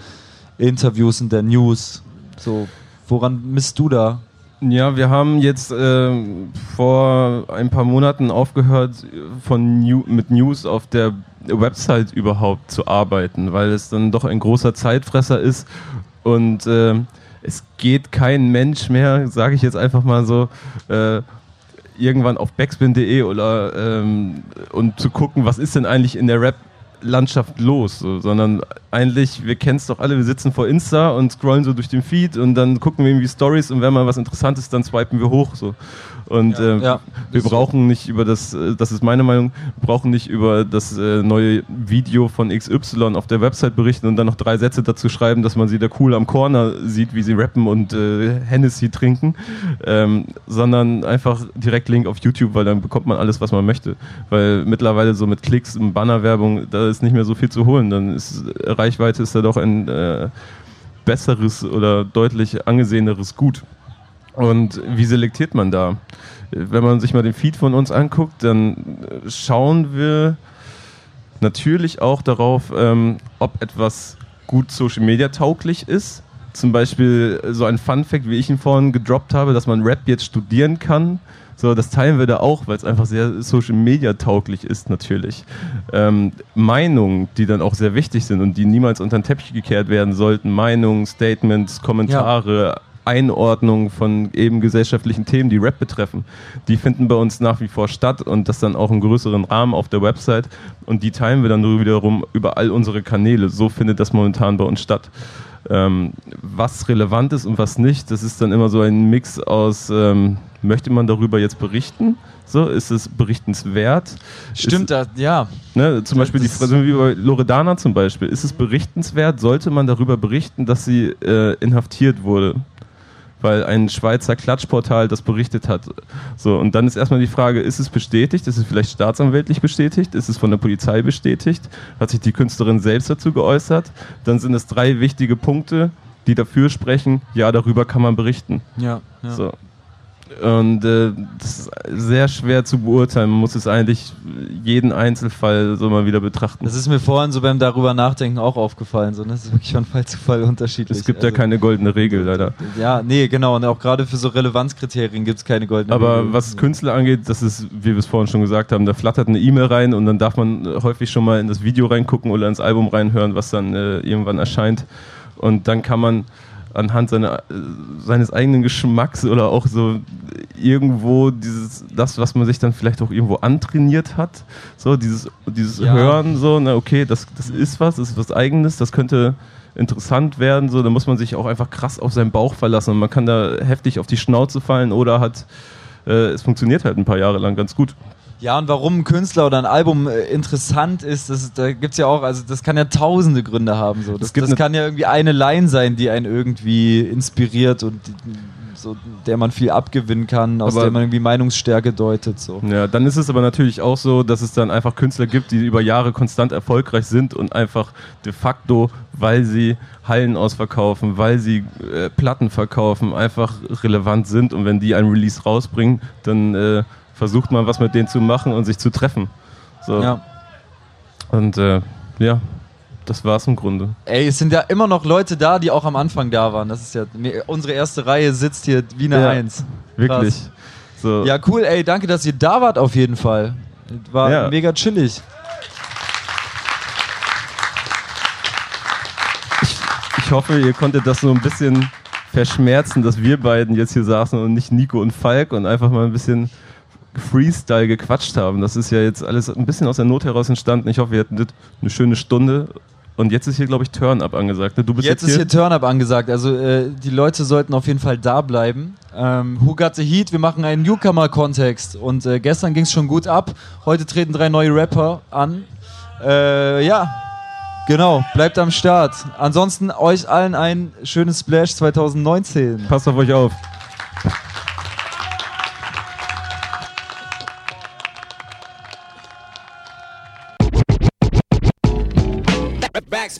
Interviews und der News. So, woran misst du da?
Ja, wir haben jetzt ähm, vor ein paar Monaten aufgehört, von New mit News auf der Website überhaupt zu arbeiten, weil es dann doch ein großer Zeitfresser ist und ähm, es geht kein Mensch mehr, sage ich jetzt einfach mal so, äh, irgendwann auf backspin.de oder ähm, und zu gucken, was ist denn eigentlich in der Rap Landschaft los, so, sondern eigentlich, wir kennen es doch alle, wir sitzen vor Insta und scrollen so durch den Feed und dann gucken wir irgendwie Stories und wenn mal was Interessantes, dann swipen wir hoch so. Und
Ja,
äh,
ja.
wir brauchen nicht über das, äh, das ist meine Meinung, wir brauchen nicht über das äh, neue Video von XY auf der Website berichten und dann noch drei Sätze dazu schreiben, dass man sie da cool am Corner sieht, wie sie rappen und äh, Hennessy trinken, ähm, sondern einfach direkt Link auf YouTube, weil dann bekommt man alles, was man möchte. Weil mittlerweile so mit Klicks und Bannerwerbung, da ist nicht mehr so viel zu holen. Dann ist Reichweite ist da doch ein äh, besseres oder deutlich angeseheneres Gut. Und wie selektiert man da? Wenn man sich mal den Feed von uns anguckt, dann schauen wir natürlich auch darauf, ähm, ob etwas gut Social Media tauglich ist. Zum Beispiel so ein Fun Fact, wie ich ihn vorhin gedroppt habe, dass man Rap jetzt studieren kann. So, das teilen wir da auch, weil es einfach sehr Social Media tauglich ist, natürlich. Ähm, Meinungen, die dann auch sehr wichtig sind und die niemals unter den Teppich gekehrt werden sollten. Meinungen, Statements, Kommentare, Einordnung von eben gesellschaftlichen Themen, die Rap betreffen, die finden bei uns nach wie vor statt und das dann auch im größeren Rahmen auf der Website und die teilen wir dann nur wiederum über all unsere Kanäle. So findet das momentan bei uns statt. Ähm, was relevant ist und was nicht, das ist dann immer so ein Mix aus, ähm, möchte man darüber jetzt berichten? So, ist es berichtenswert?
Stimmt, da, ja.
Ne, zum Beispiel die
Das-
Frage, wie bei Loredana zum Beispiel. Ist es berichtenswert? Sollte man darüber berichten, dass sie äh, inhaftiert wurde? Weil ein Schweizer Klatschportal das berichtet hat. So, und dann ist erstmal die Frage, ist es bestätigt? Ist es vielleicht staatsanwältlich bestätigt? Ist es von der Polizei bestätigt? Hat sich die Künstlerin selbst dazu geäußert? Dann sind es drei wichtige Punkte, die dafür sprechen, ja, darüber kann man berichten.
Ja, ja.
So. Und äh, das ist sehr schwer zu beurteilen. Man muss es eigentlich jeden Einzelfall so mal wieder betrachten.
Das ist mir vorhin so beim darüber nachdenken auch aufgefallen. So, ne? Das ist wirklich von Fall zu Fall unterschiedlich.
Es gibt ja
Also,
keine goldene Regel, leider.
Ja, nee, genau. Und auch gerade für so Relevanzkriterien gibt es keine goldene
Aber
Regel.
was Künstler angeht, das ist, wie wir es vorhin schon gesagt haben, da flattert eine E-Mail rein und dann darf man äh, häufig schon mal in das Video reingucken oder ins Album reinhören, was dann äh, irgendwann erscheint. Und dann kann man anhand seiner, äh, seines eigenen Geschmacks oder auch so irgendwo dieses, das, was man sich dann vielleicht auch irgendwo antrainiert hat, so dieses, dieses
Ja.
Hören, so, na okay, das, das ist was, das ist was Eigenes, das könnte interessant werden, so, da muss man sich auch einfach krass auf seinen Bauch verlassen und man kann da heftig auf die Schnauze fallen oder hat, äh, es funktioniert halt ein paar Jahre lang ganz gut.
Ja, und warum ein Künstler oder ein Album äh, interessant ist, das, da gibt's ja auch, also das kann ja tausende Gründe haben. So. Das,
Es
das kann ja irgendwie eine Line sein, die einen irgendwie inspiriert und so, der man viel abgewinnen kann, aus
Aber-
der man irgendwie Meinungsstärke deutet. So.
Ja, dann ist es aber natürlich auch so, dass es dann einfach Künstler gibt, die über Jahre konstant erfolgreich sind und einfach de facto, weil sie Hallen ausverkaufen, weil sie äh, Platten verkaufen, einfach relevant sind und wenn die ein Release rausbringen, dann äh, versucht man was mit denen zu machen und sich zu treffen. So.
Ja.
Und äh, ja, das war's im Grunde.
Ey, es sind ja immer noch Leute da, die auch am Anfang da waren. Das ist ja, unsere erste Reihe sitzt hier wie eine
Ja.
Eins.
Wirklich. So.
Ja, cool, ey, danke, dass ihr da wart auf jeden Fall. War
Ja.
mega chillig.
Ich hoffe, ihr konntet das so ein bisschen verschmerzen, dass wir beiden jetzt hier saßen und nicht Nico und Falk und einfach mal ein bisschen Freestyle gequatscht haben. Das ist ja jetzt alles ein bisschen aus der Not heraus entstanden. Ich hoffe, wir hatten eine schöne Stunde. Und jetzt ist hier, glaube ich, Turn-Up angesagt. ne? Du bist
Jetzt
jetzt,
ist hier
hier.
Turn-Up angesagt. Also äh, die Leute sollten auf jeden Fall da bleiben. Ähm, Who Got the Heat? Wir machen einen Newcomer-Kontext. Und äh, gestern ging es schon gut ab. Heute treten drei neue Rapper an. Äh, ja, genau. Bleibt am Start. Ansonsten euch allen ein schönes Splash 2019.
Passt auf euch auf.